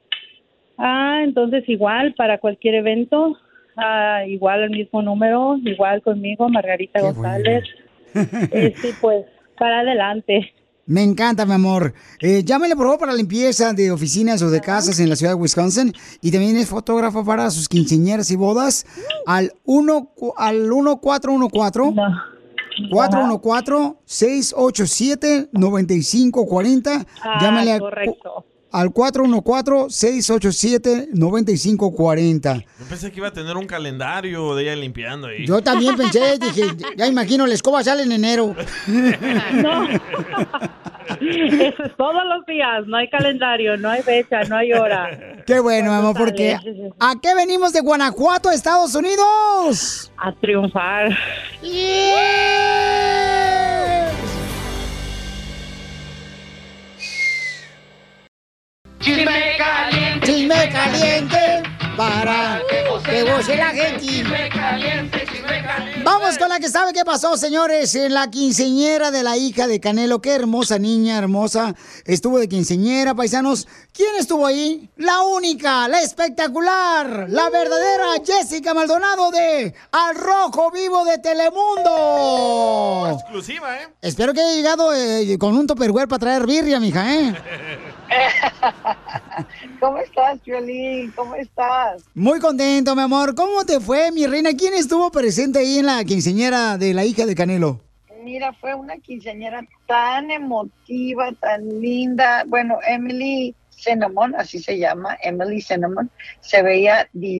Ah, entonces igual para cualquier evento, ah, igual el mismo número, igual conmigo, Margarita González. Este, pues para adelante. Me encanta, mi amor. Eh, llámele, por favor, para limpieza de oficinas o de casas en la ciudad de Wisconsin. Y también es fotógrafo para sus quinceañeras y bodas al 1 al 1414 414-687-9540. Ah, Llámale al, correcto. al 414-687-9540. Yo pensé que iba a tener un calendario de ella limpiando ahí. Yo también pensé, dije, ya imagino, la escoba sale en enero. No. Eso es todos los días, no hay calendario, no hay fecha, no hay hora. Qué bueno, amor, ¿Cuándo porque? ¿a qué venimos de Guanajuato, Estados Unidos? A triunfar. Chisme caliente. Chisme caliente para que goce la gente. Vamos con la que sabe qué pasó, señores, en la quinceñera de la hija de Canelo. Qué hermosa niña, hermosa. Estuvo de quinceñera, paisanos. ¿Quién estuvo ahí? La única, la espectacular, la verdadera Jessica Maldonado de Al Rojo Vivo de Telemundo. Exclusiva, ¿eh? Espero que haya llegado eh, con un topperware para traer birria, mija, ¿eh? ¿Cómo estás, Violín? ¿Cómo estás? Muy contento, mi amor. ¿Cómo te fue, mi reina? ¿Quién estuvo presente ahí en la quinceñera de la hija de Canelo? Mira, fue una quinceañera tan emotiva, tan linda. Bueno, Emily Cinnamon, así se llama, Emily Cinnamon, se veía di-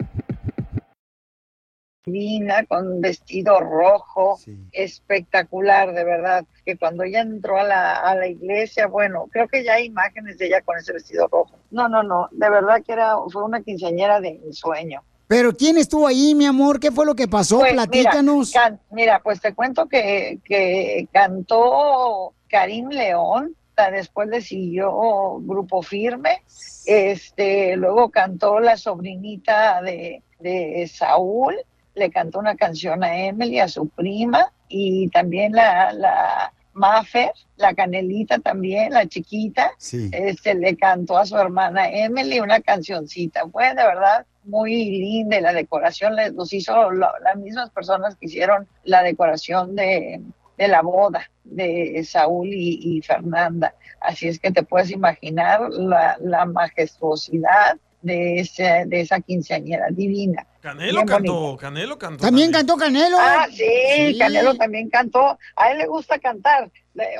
Divina, con un vestido rojo, espectacular, de verdad. Que cuando ella entró a la, a la iglesia, bueno, creo que ya hay imágenes de ella con ese vestido rojo. No, no, no, de verdad que era, fue una quinceañera de ensueño. Pero ¿quién estuvo ahí, mi amor? ¿Qué fue lo que pasó? Pues, Platícanos. Mira, can- mira, pues te cuento que, que cantó Karim León, después le siguió Grupo Firme, este, luego cantó la sobrinita de, de Saúl, le cantó una canción a Emily, a su prima, y también la, la Maffer, la Canelita también, la chiquita, este, le cantó a su hermana Emily una cancioncita. Fue de verdad muy linda y la decoración los hizo la- las mismas personas que hicieron la decoración de, de la boda de Saúl y, y Fernanda. Así es que te puedes imaginar la, la majestuosidad de, ese, de esa quinceañera divina. Canelo cantó. Canelo cantó. También cantó Canelo. Ah, sí, Sí. Canelo también cantó. A él le gusta cantar,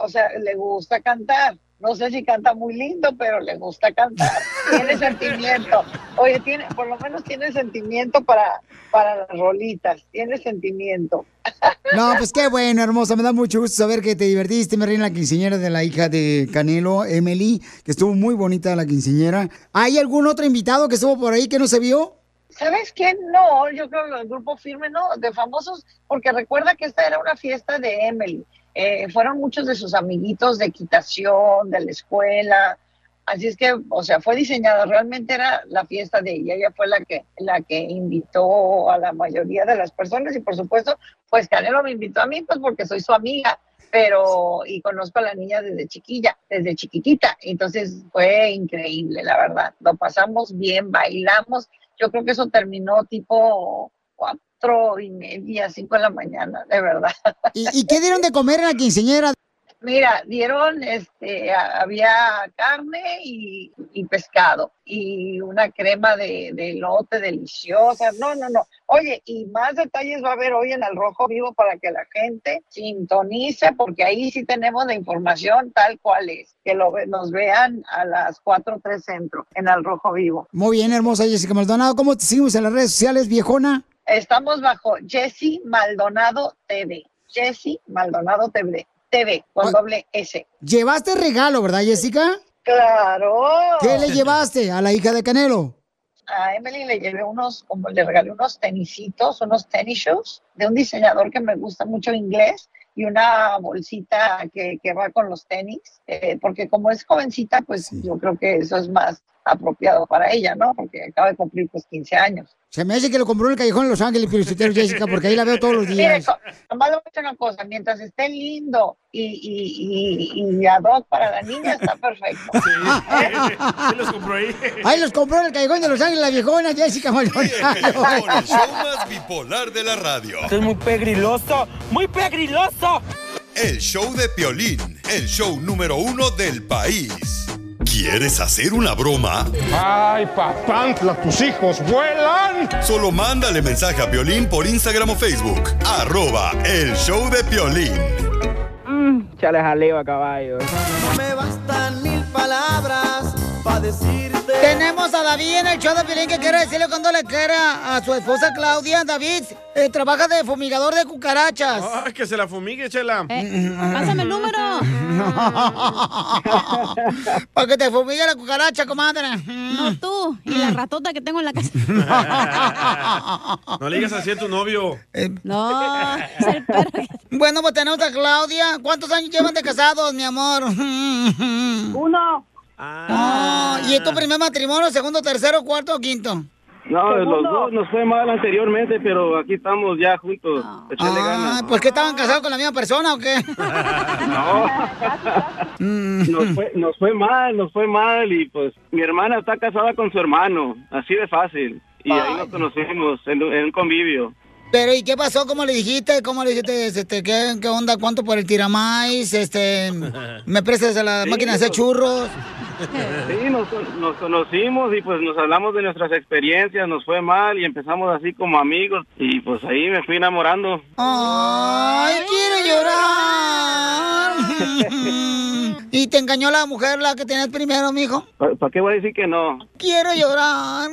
o sea, le gusta cantar. No sé si canta muy lindo, pero le gusta cantar. Tiene sentimiento. Oye, tiene, por lo menos tiene sentimiento para, para las rolitas. Tiene sentimiento. No, pues qué bueno, hermosa. Me da mucho gusto saber que te divertiste, mi reina, la quinceñera de la hija de Canelo, Emily, que estuvo muy bonita la quinceñera. ¿Hay algún otro invitado que estuvo por ahí que no se vio? ¿Sabes qué? No, yo creo que el grupo firme no, de famosos, porque recuerda que esta era una fiesta de Emily. Eh, fueron muchos de sus amiguitos de equitación, de la escuela. Así es que, o sea, fue diseñada, realmente era la fiesta de ella, ella fue la que, la que invitó a la mayoría de las personas y por supuesto, pues Canelo me invitó a mí, pues porque soy su amiga, pero, y conozco a la niña desde chiquilla, desde chiquitita, entonces fue increíble, la verdad, lo pasamos bien, bailamos, yo creo que eso terminó tipo y media, cinco de la mañana, de verdad. ¿Y, y qué dieron de comer en la quinceñera? Mira, dieron, este, había carne y, y pescado y una crema de, de elote deliciosa. No, no, no. Oye, y más detalles va a haber hoy en el Rojo Vivo para que la gente sintonice, porque ahí sí tenemos la información tal cual es. Que lo, nos vean a las 4 3 centro en el Rojo Vivo. Muy bien, hermosa Jessica Maldonado. ¿Cómo te seguimos en las redes sociales, viejona? Estamos bajo Jessy Maldonado TV. Jessy Maldonado TV. TV con doble S. Llevaste regalo, ¿verdad, Jessica? Claro. ¿Qué le llevaste a la hija de Canelo? a Emily le llevé unos, como le regalé unos tenisitos, unos tennis shoes de un diseñador que me gusta mucho inglés y una bolsita que, que va con los tenis, eh, porque como es jovencita, pues yo creo que eso es más apropiado para ella, ¿no? Porque acaba de cumplir pues 15 años. Se me hace que lo compró en el Callejón de Los Ángeles, Pilicitero, Jessica, porque ahí la veo todos los Mire, días. co- nomás le voy a decir una cosa, mientras esté lindo y, y, y, y ad hoc para la niña, está perfecto. Sí los compró ahí. Ahí los compró en el Callejón de Los Ángeles la viejona Jessica Maldonado. Con el show más bipolar de la radio. Esto es muy pegriloso, muy pegriloso. El show de Piolín, el show número uno del país. ¿Quieres hacer una broma? ¡Ay, papantla, tus hijos vuelan! Solo mándale mensaje a Piolín por Instagram o Facebook. Arroba el show de Piolín. Mm, chale jaleo a caballo. No me bastan mil palabras para decirte. Tenemos a David en el show de Piolín que quiere decirle cuando le quiera a su esposa Claudia. David, eh, trabaja de fumigador de cucarachas. Ah, que se la fumigue, chela. Pásame el número. Para que te fumigue la cucaracha, comadre. No tú, y la ratota que tengo en la casa. No le digas así a tu novio. No, Bueno, pues tenemos a Claudia. ¿Cuántos años llevan de casados, mi amor? Uno. Ah, ¿Y es tu primer matrimonio, segundo, tercero, cuarto o quinto? No, de los dos nos fue mal anteriormente, pero aquí estamos ya juntos. Echarle Ah, ganas. pues que estaban casados con la misma persona o qué? No. nos, fue, nos fue mal, nos fue mal y pues mi hermana está casada con su hermano, así de fácil. Y ahí nos conocimos en, en un convivio. Pero ¿y qué pasó? ¿Cómo le dijiste? ¿Cómo le dijiste? Este, ¿qué, ¿Qué onda? ¿Cuánto por el tiramais? Este, ¿Me prestas a la Sí, máquina de hacer churros? Sí, nos, nos conocimos y pues nos hablamos de nuestras experiencias, nos fue mal y empezamos así como amigos y pues ahí me fui enamorando. ¡Ay, quiero llorar! ¿Y te engañó la mujer la que tenías primero, mijo? ¿Para qué voy a decir que no? Quiero llorar.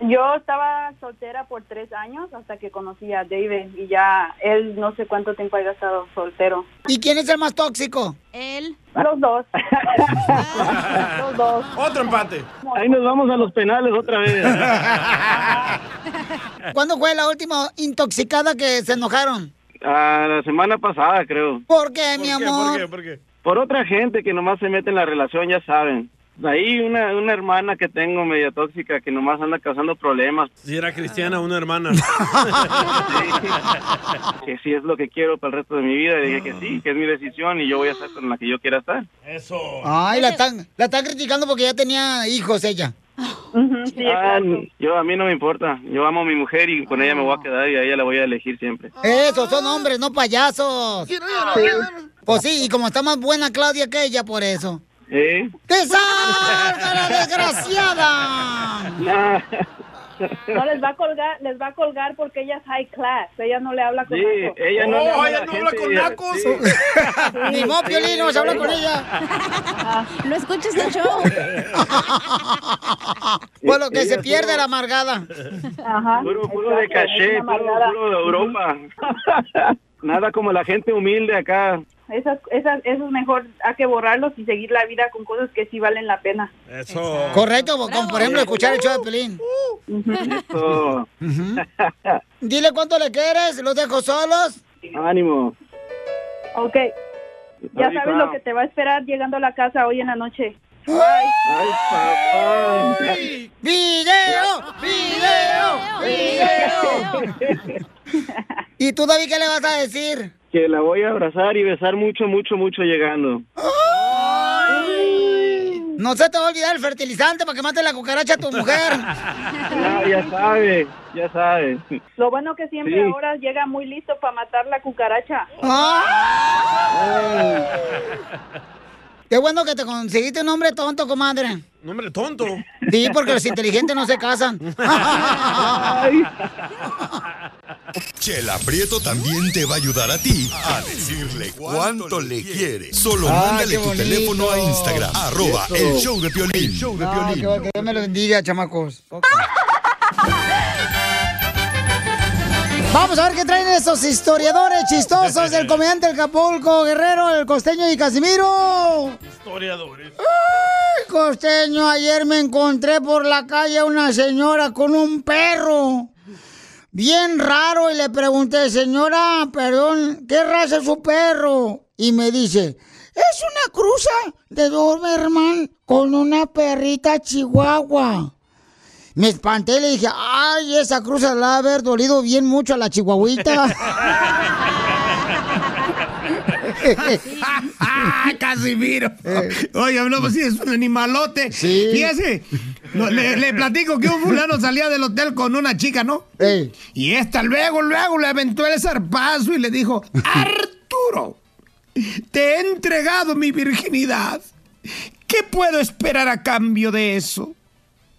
Yo estaba soltera por tres años hasta que conocí a David y ya él no sé cuánto tiempo haya estado soltero. ¿Y quién es el más tóxico? Él. Los dos. Los dos. Otro empate. Ahí nos vamos a los penales otra vez. ¿Cuándo fue la última intoxicada que se enojaron? Ah, la semana pasada, creo. ¿Por qué, mi amor? ¿Por qué? Por otra gente que nomás se mete en la relación, ya saben. Ahí una, una hermana que tengo media tóxica que nomás anda causando problemas. Si era cristiana, una hermana. Que sí es lo que quiero para el resto de mi vida. Y dije que sí, que es mi decisión y yo voy a estar con la que yo quiera estar. Eso. Ay, la están, la están criticando porque ya tenía hijos ella. Ah, yo a mí no me importa. Yo amo a mi mujer y con ella me voy a quedar y a ella la voy a elegir siempre. Eso, son hombres, no payasos. Pues sí, y como está más buena Claudia que ella, por eso. ¿Eh? ¡Que salga la desgraciada! Nah. No les va a colgar, les va a colgar porque ella es high class. Ella no le habla con Sí, nacos. ella no Oh, habla ella no habla con nacos. sí. Ni modo, Piolín, no se habla con ella. No escuches el show. Por lo que Ella se pierde la amargada. Ajá. Puro, puro de caché, puro, puro de Europa. Nada como la gente humilde acá. Esas, esas, eso es mejor, hay que borrarlos y seguir la vida con cosas que sí valen la pena. Eso. Correcto, como por ejemplo escuchar el show de Pelín. Eso. Dile cuánto le quieres, los dejo solos. Ánimo. Ok. Ya sabes lo que te va a esperar llegando a la casa hoy en la noche. Ay, papá. ¡Video! ¡Video! ¡Video! ¿Y tú, David, qué le vas a decir? Que la voy a abrazar y besar mucho, mucho, mucho llegando. No se te va a olvidar el fertilizante para que mate la cucaracha a tu mujer. Ya, ya sabe, ya sabe. Lo bueno que siempre Sí. ahora llega muy listo para matar la cucaracha. Ah. Qué bueno que te conseguiste un hombre tonto, comadre. Un hombre tonto. Sí, porque los inteligentes no se casan. Chela Prieto también te va a ayudar a ti a decirle cuánto le quiere. Solo Ah, mándale tu teléfono a Instagram, arroba el show de Piolín. show de Piolín. que, que Dios me lo bendiga, chamacos. Vamos a ver qué traen esos historiadores chistosos del comediante El Capulco, Guerrero, el costeño y Casimiro. Historiadores. Ay, costeño, ayer me encontré por la calle a una señora con un perro. Bien raro y le pregunté, señora, perdón, ¿qué raza es su perro? Y me dice, es una cruza de Doberman con una perrita chihuahua. Me espanté y le dije, ay, esa cruza la ha de haber dolido bien mucho a la chihuahuita. ¡Ah, Casimiro! Oye, hablamos así, es un animalote. Sí. Fíjese, no, le, le platico que un fulano salía del hotel con una chica, ¿no? Ey. Y esta luego, luego le aventó el zarpazo y le dijo, Arturo, te he entregado mi virginidad. ¿Qué puedo esperar a cambio de eso?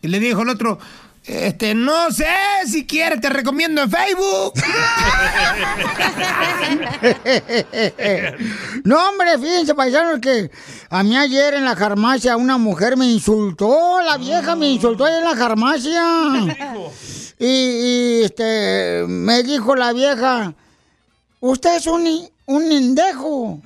Y le dijo el otro, este, no sé, si quieres te recomiendo en Facebook. No, hombre, fíjense, paisanos, que a mí ayer en la farmacia una mujer me insultó, la vieja me insultó ahí en la farmacia. Y, y, este, me dijo la vieja, usted es un, un indejo.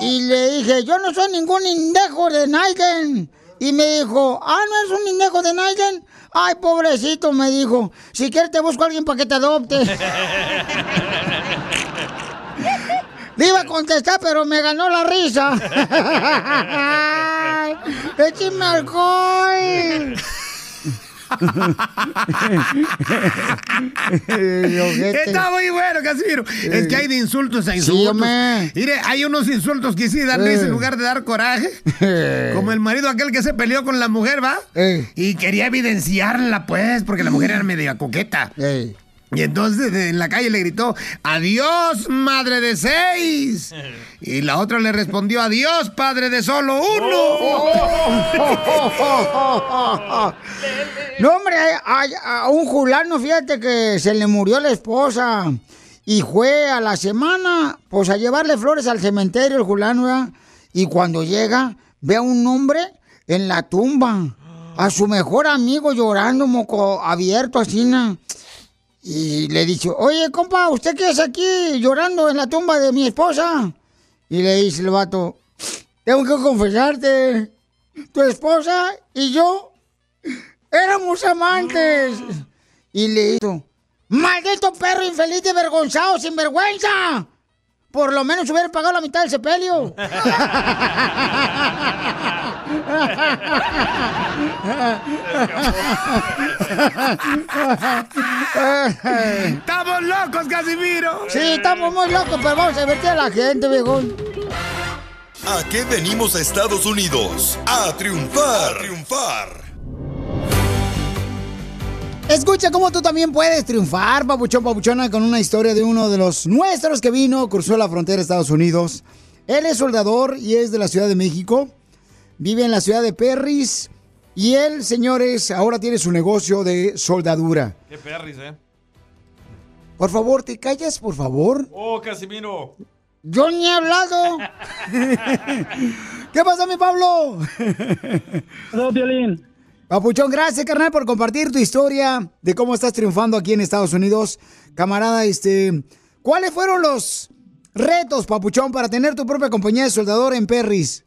Y le dije, yo no soy ningún indejo de Naiden. Y me dijo, ah, ¿no es un indejo de Naiden? Ay, pobrecito, me dijo, si quieres te busco a alguien para que te adopte. Le iba a contestar, pero me ganó la risa. Ay, ¡Écheme alcohol! Está muy bueno, Casimiro. Es que hay de insultos a insultos. hombre. Mire, hay unos insultos que sí dan risa en lugar de dar coraje. Como el marido aquel que se peleó con la mujer, ¿va? Y quería evidenciarla, pues, porque la mujer era media coqueta. Y entonces en la calle le gritó, adiós, madre de seis. Y la otra le respondió, adiós, padre de solo uno. No, hombre, a un fulano, fíjate que se le murió la esposa y fue a la semana, pues a llevarle flores al cementerio el fulano, y cuando llega, ve a un hombre en la tumba, a su mejor amigo llorando, moco abierto así. Y le dice, oye, compa, ¿usted qué es aquí llorando en la tumba de mi esposa? Y le dice el vato, tengo que confesarte, tu esposa y yo éramos amantes. Y le dijo, maldito perro infeliz y vergonzado, sin vergüenza. Por lo menos hubiera pagado la mitad del sepelio. ¡Estamos locos, Casimiro! Sí, estamos muy locos, pero vamos a divertir a la gente, viejo. ¿A qué venimos a Estados Unidos? A triunfar. A triunfar. Escucha cómo tú también puedes triunfar, papuchón, papuchona, con una historia de uno de los nuestros que vino, cruzó la frontera de Estados Unidos. Él es soldador y es de la Ciudad de México. Vive en la ciudad de Perris. Y él, señores, ahora tiene su negocio de soldadura. Qué perris, ¿eh? Por favor, ¿te callas, por favor? Oh, Casimiro. Yo ni he hablado. ¿Qué pasa, mi Pablo? Hola, Violín. Papuchón, gracias, carnal, por compartir tu historia de cómo estás triunfando aquí en Estados Unidos. Camarada, este, ¿cuáles fueron los retos, Papuchón, para tener tu propia compañía de soldador en Perris?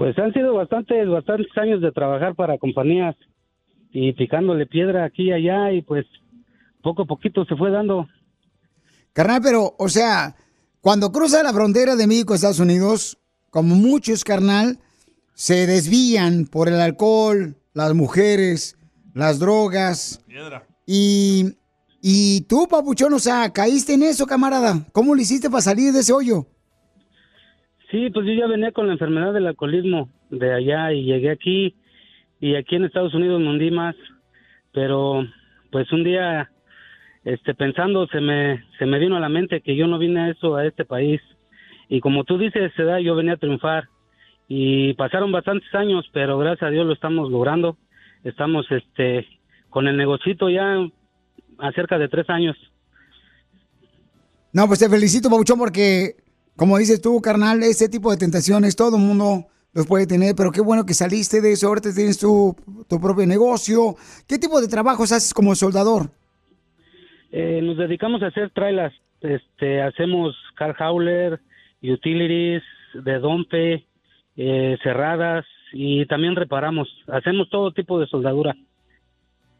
Pues han sido bastantes, bastantes años de trabajar para compañías y picándole piedra aquí y allá y pues poco a poquito se fue dando. Carnal, pero, o sea, cuando cruza la frontera de México a Estados Unidos, como muchos, carnal, se desvían por el alcohol, las mujeres, las drogas. Piedra. Y, y tú, papuchón, o sea, caíste en eso, camarada. ¿Cómo lo hiciste para salir de ese hoyo? Sí, pues yo ya venía con la enfermedad del alcoholismo de allá y llegué aquí y aquí en Estados Unidos me hundí más, pero pues un día este pensando se me se me vino a la mente que yo no vine a eso a este país y como tú dices, se da yo venía a triunfar y pasaron bastantes años, pero gracias a Dios lo estamos logrando. Estamos este con el negocito ya a cerca de tres años. No, pues te felicito, Pabuchón, porque, como dices tú, carnal, ese tipo de tentaciones todo el mundo los puede tener, pero qué bueno que saliste de eso, ahorita tienes tu, tu propio negocio. ¿Qué tipo de trabajos haces como soldador? Eh, nos dedicamos a hacer trailers, este, hacemos car hauler, utilities, de dompe, eh, cerradas y también reparamos. Hacemos todo tipo de soldadura.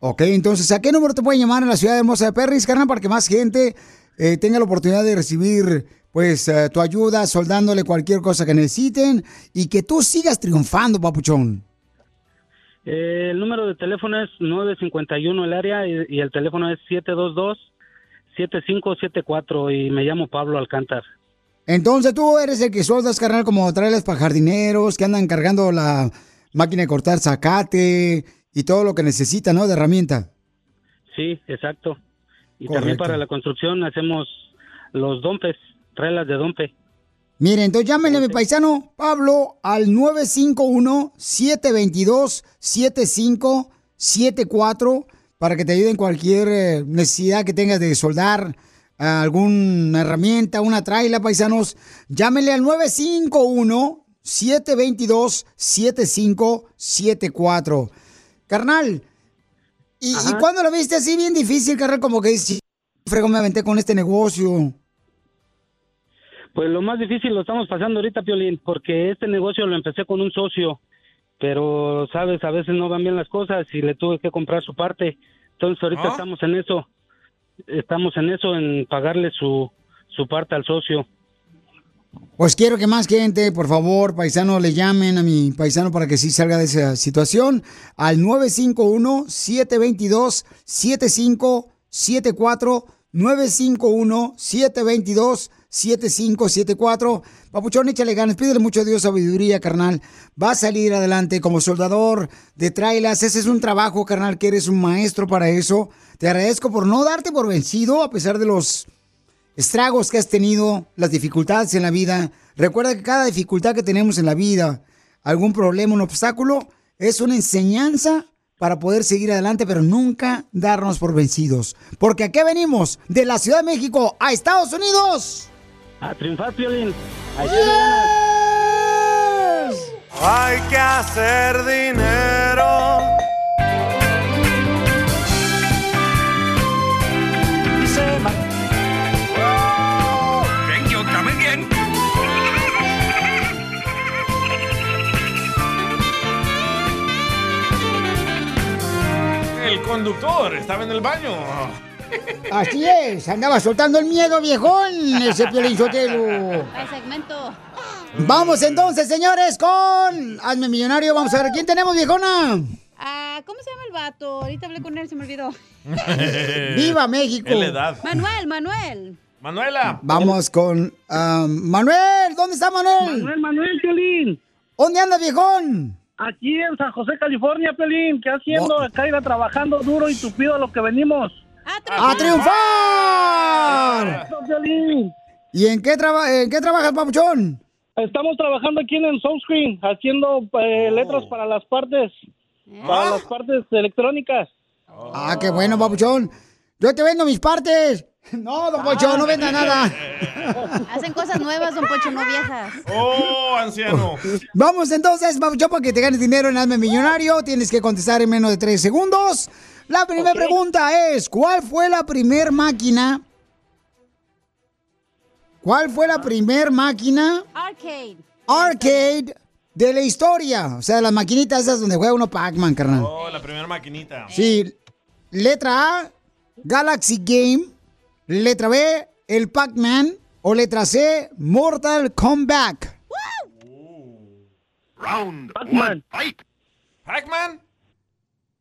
Ok, entonces, ¿a qué número te pueden llamar en la ciudad hermosa de Perris, carnal, para que más gente eh, tenga la oportunidad de recibir, pues, eh, tu ayuda, soldándole cualquier cosa que necesiten y que tú sigas triunfando, papuchón? Eh, el número de teléfono es 951 el área y, y el teléfono es 722-7574 y me llamo Pablo Alcántar. Entonces, tú eres el que soldas, carnal, como traerles para jardineros que andan cargando la máquina de cortar zacate y todo lo que necesitan, ¿no? De herramienta. Sí, exacto. Y Correcto. también para la construcción hacemos los dompes, trailers de dompe. Miren, entonces llámenle a mi paisano Pablo al 951-722-7574 para que te ayuden en cualquier eh, necesidad que tengas de soldar eh, alguna herramienta, una traila, paisanos. Llámenle al 951-722-7574. Carnal, ¿y, ¿y cuándo lo viste así bien difícil, carnal? Como que dices, frego me aventé con este negocio. Pues lo más difícil lo estamos pasando ahorita, Piolín, porque este negocio lo empecé con un socio, pero, sabes, a veces no van bien las cosas y le tuve que comprar su parte. Entonces ahorita ¿Ah? estamos en eso, estamos en eso, en pagarle su, su parte al socio. Pues quiero que más gente, por favor, paisano, le llamen a mi paisano para que sí salga de esa situación al 951-722-7574. 951-722-7574. Papuchón, échale ganas, pídele mucho a Dios sabiduría, carnal. Va a salir adelante como soldador de trailas. Ese es un trabajo, carnal, que eres un maestro para eso. Te agradezco por no darte por vencido a pesar de los estragos que has tenido, las dificultades en la vida. Recuerda que cada dificultad que tenemos en la vida, algún problema, un obstáculo, es una enseñanza para poder seguir adelante, pero nunca darnos por vencidos. Porque aquí venimos, de la Ciudad de México a Estados Unidos. A triunfar, Piolín. A echarle ganas. hacer dinero. Y se va. Thank you, come again. El conductor estaba en el baño. Así es, andaba soltando el miedo, viejón, ese Piolín Sotelo. El segmento. Vamos entonces, señores, con Hazme Millonario. Vamos a ver, ¿quién tenemos, viejona? Ah, ¿Cómo se llama el vato? Ahorita hablé con él, se me olvidó. ¡Viva México! Manuel, Manuel. Manuela. Vamos con ah, Manuel. ¿Dónde está Manuel? Manuel, Manuel, Piolín. ¿Dónde anda, viejón? Aquí en San José, California, Piolín. ¿Qué haciendo? Acá ir trabajando duro y tupido a lo que venimos. ¡A triunfar! ¿Y en qué, traba en qué trabajas, papuchón? Estamos trabajando aquí en el Sunscreen, haciendo eh, letras para las partes, para las partes electrónicas. Ah, qué bueno, papuchón. Yo te vendo mis partes. No, don Pocho, no venda nada. Hacen cosas nuevas, don Pocho, no viejas. Oh, anciano. Vamos entonces, papuchón, para que te ganes dinero en Hazme Millonario. Tienes que contestar en menos de tres segundos. La primera pregunta es, ¿cuál fue la primer máquina? ¿Cuál fue la primer máquina Arcade. arcade de la historia? O sea, las maquinitas esas donde juega uno Pac-Man, carnal. Oh, la primera maquinita. Sí, letra A, Galaxy Game. Letra B, el Pac-Man. O letra C, Mortal Kombat. Round Pac-Man. ¿Pac-Man?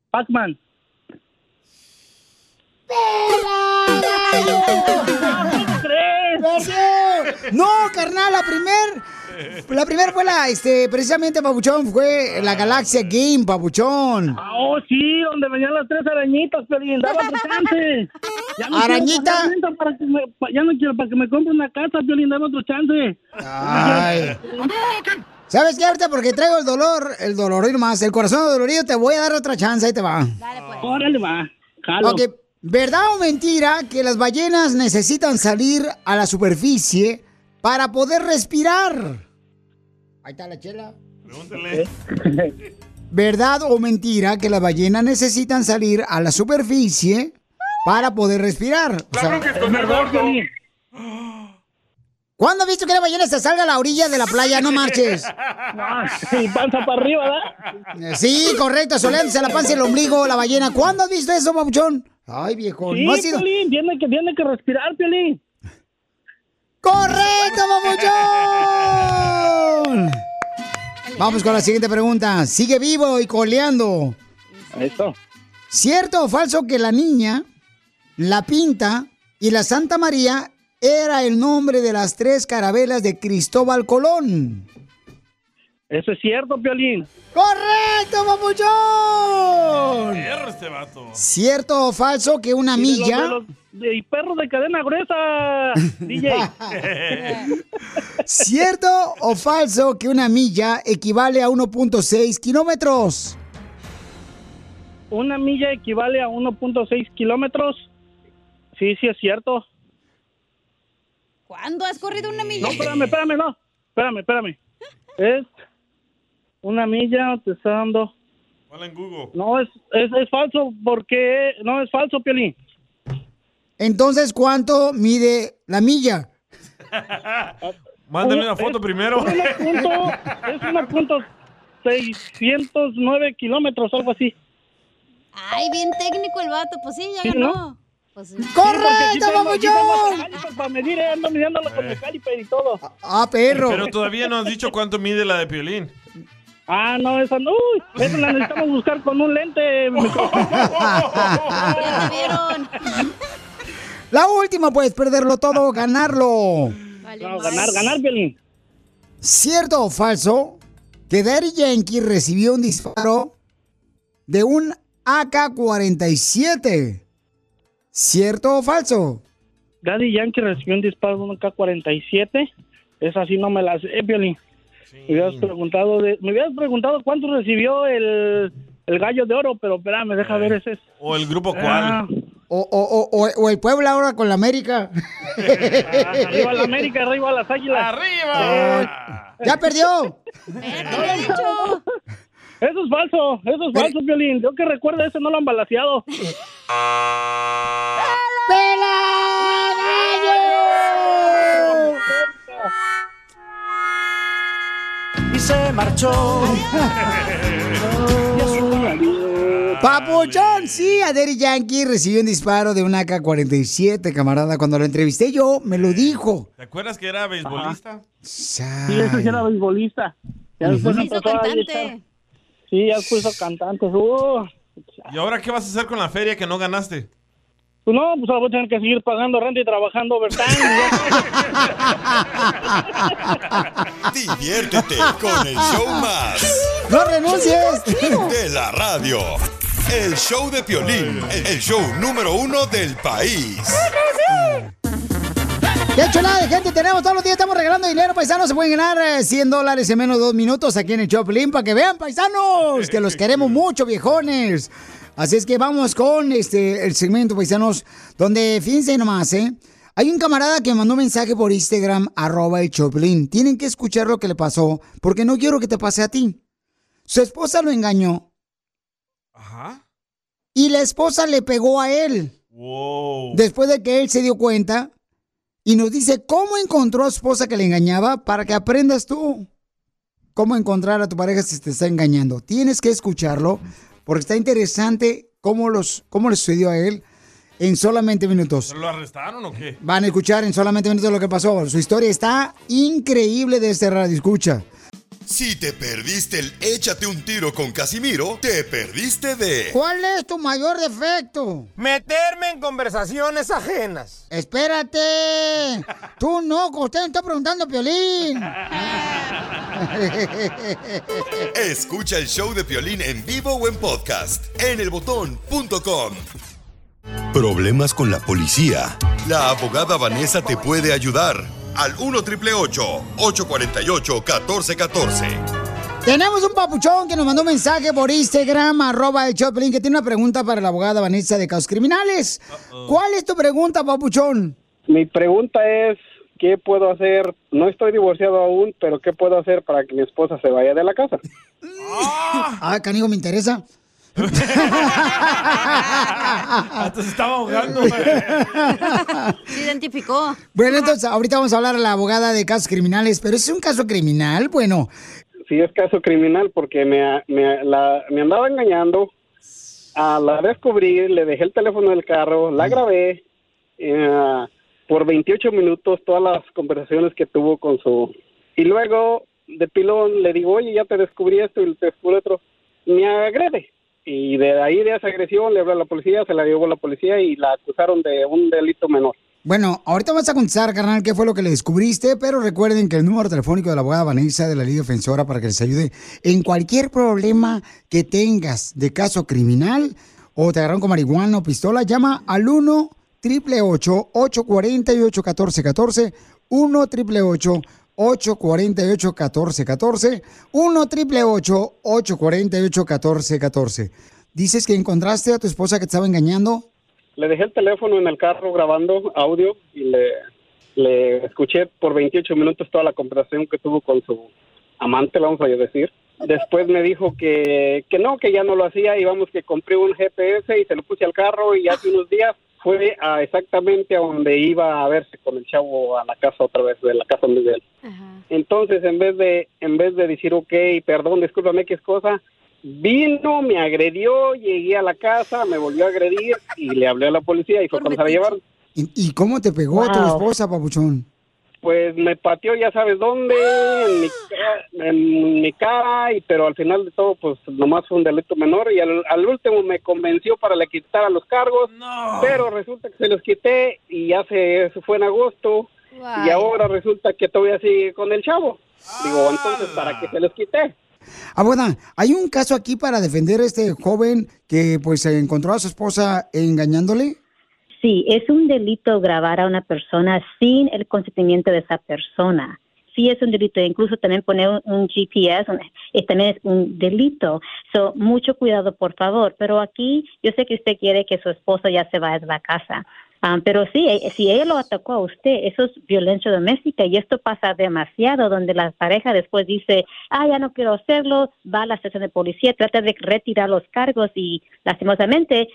Pac-Man. No, carnal, la primer, la primer fue la, este, precisamente, Papuchón, fue la Galaxia Game, Papuchón. Ah, oh, sí, donde venían las tres arañitas, Piolín. Daba chance. Ya no quiero ¿Arañita? Para que me, ya no quiero para que me compre una casa, Piolín. Dame otro chance. Ay. ¿Sabes qué? Ahorita porque traigo el dolor, el dolor más, el corazón dolorido, te voy a dar otra chance, ahí te va. Órale, va. Jalo. Ok, ¿verdad o mentira que las ballenas necesitan salir a la superficie para poder respirar? Ahí está la chela. Pregúntale. ¿Verdad o mentira que las ballenas necesitan salir a la superficie para poder respirar? O sea, Es verdad, Piolín. ¿Cuándo has visto que la ballena se salga a la orilla de la playa? No marches. Y panza para arriba, ¿verdad? Sí, correcto, soleándose la panza y el ombligo, la ballena. ¿Cuándo has visto eso, papuchón? Ay, viejo, Sí, no ha sido... Piolín, tiene que, tiene que respirar, Piolín. ¡Correcto, papuchón! Vamos con la siguiente pregunta. Sigue vivo y coleando. Eso. ¿Cierto o falso que la niña, la pinta y la Santa María era el nombre de las tres carabelas de Cristóbal Colón? Eso es cierto, Piolín. ¡Correcto, papuchón! Este vato. ¿Cierto o falso que una Y de los- milla... de los- de- y perro de cadena gruesa, DJ. ¿Cierto o falso que una milla equivale a 1.6 kilómetros? Una milla equivale a 1.6 kilómetros. Sí, sí es cierto. ¿Cuándo has corrido una milla? No, espérame, espérame, no. Espérame, espérame. Es una milla, te está dando. Hola en Google. No, es, es, es falso, porque. No, es falso, Piolín. Entonces, ¿cuánto mide la milla? Mándame una foto primero. Es punto, es 1.609 kilómetros, algo así. Ay, bien técnico el vato. Pues sí, ya Sí, ganó. ¿no? Pues sí. ¡Correcto, papuchón! Para medir, eh, ando midiéndolo con el caliper y todo. Ah, perro. Pero todavía no has dicho cuánto mide la de Piolín. Ah, no, esa no. Uy, esa la necesitamos buscar con un lente. La última, puedes perderlo todo o ganarlo. No, ganar, ganar, Piolín. ¿Cierto o falso que Daddy Yankee recibió un disparo de un AK-47? ¿Cierto o falso? Daddy Yankee recibió un disparo de un K-47. Esa sí no me la sé, Piolín. Me hubieras preguntado, de, me hubieras preguntado cuánto recibió el, el gallo de oro, pero espérame, deja ver ese. O el grupo Ah, cuál. O, o, o, o- o el Puebla ahora con la América. arriba la América, arriba las águilas. ¡Arriba! ¡Ya perdió! Eso es falso, eso es falso, Violín. Yo que recuerdo ese no lo han balaseado. Y se marchó. Papuchón, sí, a Daddy Yankee recibió un disparo de una AK-47, camarada. Cuando lo entrevisté yo, me lo dijo. ¿Te acuerdas que era beisbolista? Sí, ese sí era beisbolista. Ya después hizo a cantante. Sí, ya puso cantante. Uh, ¿Y ahora qué vas a hacer con la feria que no ganaste? Pues no, pues ahora voy a tener que seguir pagando renta y trabajando overtime. Diviértete con el show más. ¡No renuncies! De la radio. El show de Piolín, el show número uno del país. ¡Qué chulada de gente tenemos! Todos los días estamos regalando dinero, paisanos. Se pueden ganar eh, 100 dólares en menos de dos minutos aquí en el Choplin para que vean, paisanos, que los queremos mucho, viejones. Así es que vamos con este el segmento, paisanos, donde fíjense nomás, ¿eh? Hay un camarada que me mandó un mensaje por Instagram, arroba el Choplin. Tienen que escuchar lo que le pasó, porque no quiero que te pase a ti. Su esposa lo engañó. Y la esposa le pegó a él. Después de que él se dio cuenta y nos dice cómo encontró a su esposa que le engañaba para que aprendas tú cómo encontrar a tu pareja si te está engañando. Tienes que escucharlo porque está interesante cómo, los, cómo le sucedió a él en solamente minutos. ¿Lo arrestaron o qué? Van a escuchar en solamente minutos lo que pasó. Su historia está increíble de este radio. Escucha. Si te perdiste el échate un tiro con Casimiro, te perdiste de ¿Cuál es tu mayor defecto? Meterme en conversaciones ajenas. Espérate. Tú no, usted me está preguntando, Piolín. Escucha el show de Piolín en vivo o en podcast en elbotón.com. Problemas con la policía. La abogada Vanessa te puede ayudar. Al 1 triple 848 1414. Tenemos un papuchón que nos mandó un mensaje por Instagram, arroba el Choplin, que tiene una pregunta para la abogada Vanessa de Casos Criminales. ¿Cuál es tu pregunta, papuchón? Mi pregunta es, ¿qué puedo hacer? No estoy divorciado aún, pero ¿qué puedo hacer para que mi esposa se vaya de la casa? Ah, canigo, me interesa. Hasta se estaba ahogando. Se identificó. Bueno, entonces ahorita vamos a hablar a la abogada de casos criminales, pero ¿es un caso criminal? Bueno, Sí, es caso criminal porque me, me, la- me andaba engañando. Ah, la descubrí, le dejé el teléfono del carro, la grabé eh, por 28 minutos todas las conversaciones que tuvo con su... Y luego, de pilón, le digo, oye, ya te descubrí esto y te descubrí otro. Me agrede. Y de ahí de esa agresión le habló a la policía, se la llevó la policía y la acusaron de un delito menor. bueno, ahorita vas a contestar, carnal, qué fue lo que le descubriste, pero recuerden que el número telefónico de la abogada Vanessa de la Liga Defensora para que les ayude en cualquier problema que tengas de caso criminal o te agarraron con marihuana o pistola, llama al 1 888 848 1414 1 888 848 1414 1 888 848 1414 Dices que encontraste a tu esposa que te estaba engañando Le dejé el teléfono en el carro grabando audio y le, le escuché por 28 minutos toda la conversación que tuvo con su amante, vamos a decir. Después me dijo que, que no, que ya no lo hacía y vamos que compré un GPS y se lo puse al carro y hace unos días fue a exactamente a donde iba a verse con el chavo a la casa otra vez, de la casa donde de él. Entonces, en vez de en vez de decir, ok, perdón, discúlpame, ¿qué es cosa? Vino, me agredió, llegué a la casa, me volvió a agredir y le hablé a la policía y fue cuando se la llevaron. ¿Y, y cómo te pegó tu Wow. esposa, papuchón? Pues me pateó, ya sabes dónde, en mi, en mi cara, y, pero al final de todo, pues nomás fue un delito menor. Y al, al último me convenció para le quitar los cargos, pero resulta que se los quité y ya se, eso fue en agosto. Y ahora resulta que todavía sigue con el chavo. Digo, entonces, ¿para qué se los quité? Abogada, hay un caso aquí para defender a este joven que pues se encontró a su esposa engañándole. Sí, es un delito grabar a una persona sin el consentimiento de esa persona. Sí es un delito, incluso también poner un, un GPS también es un delito. So, mucho cuidado, por favor. Pero aquí yo sé que usted quiere que su esposo ya se vaya de la casa. Ah, pero sí, eh, si ella lo atacó a usted, eso es violencia doméstica y esto pasa demasiado, donde la pareja después dice, ah, ya no quiero hacerlo, va a la estación de policía, trata de retirar los cargos y lastimosamente eh,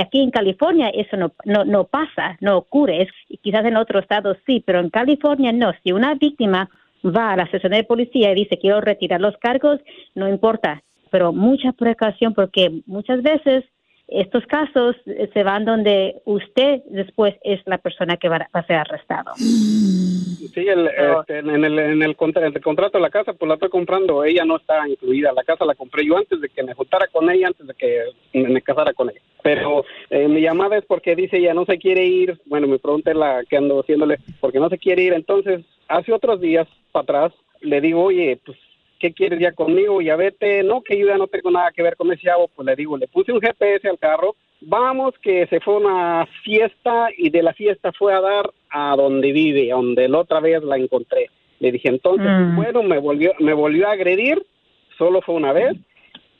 aquí en California eso no, no, no pasa, no ocurre, es, quizás en otros estados sí, pero en California no. Si una víctima va a la estación de policía y dice, quiero retirar los cargos, no importa, pero mucha precaución porque muchas veces estos casos eh, se van donde usted después es la persona que va a ser arrestado. Sí, el, este, en, el, en el, contra- el contrato de la casa, pues la estoy comprando, ella no está incluida. La casa la compré yo antes de que me juntara con ella, antes de que me, me casara con ella. Pero eh, mi llamada es porque dice ella no se quiere ir. Bueno, me pregunté la que ando haciéndole, porque no se quiere ir. Entonces, hace otros días para atrás, le digo, oye, pues ¿qué quieres ya conmigo? Ya vete, no, que yo ya no tengo nada que ver con ese chavo, pues le digo, le puse un GPS al carro, vamos, que se fue a una fiesta y de la fiesta fue a dar a donde vive, a donde la otra vez la encontré. Le dije, entonces, Mm. bueno, me volvió, me volvió a agredir, solo fue una vez,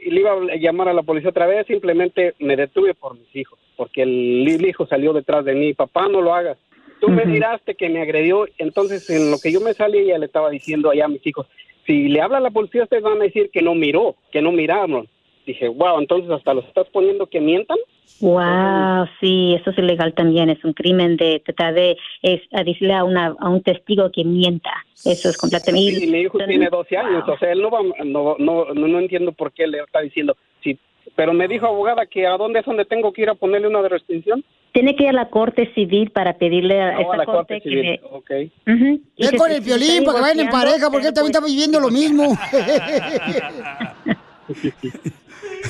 y le iba a llamar a la policía otra vez, simplemente me detuve por mis hijos, porque el, el hijo salió detrás de mí, papá, no lo hagas. Tú me miraste que me agredió, entonces en lo que yo me salí, ella le estaba diciendo allá a mis hijos, si le habla a la policía, ustedes van a decir que no miró, que no miraron. Dije, wow, entonces hasta los estás poniendo que mientan. Wow, sí, eso es ilegal también, es un crimen de tratar de es, a decirle a, una, a un testigo que mienta. Eso es completamente... Y mi hijo tiene 12 años, o sea, él no va, no, no, no, no entiendo por qué le está diciendo. Sí, pero me dijo abogada que a dónde es donde tengo que ir a ponerle una de restricción. Tiene que ir a la corte civil para pedirle a No, esa a la corte, corte que civil. Y que con si- el violín para que vayan en pareja, porque él también está viviendo lo mismo.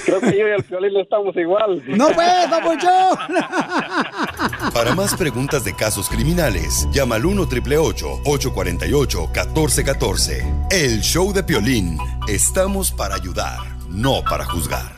Creo que yo y el violín estamos igual. No pues, papuchón. Para más preguntas de casos criminales, llama al 1 848 1414 El show de Piolín. Estamos para ayudar, no para juzgar.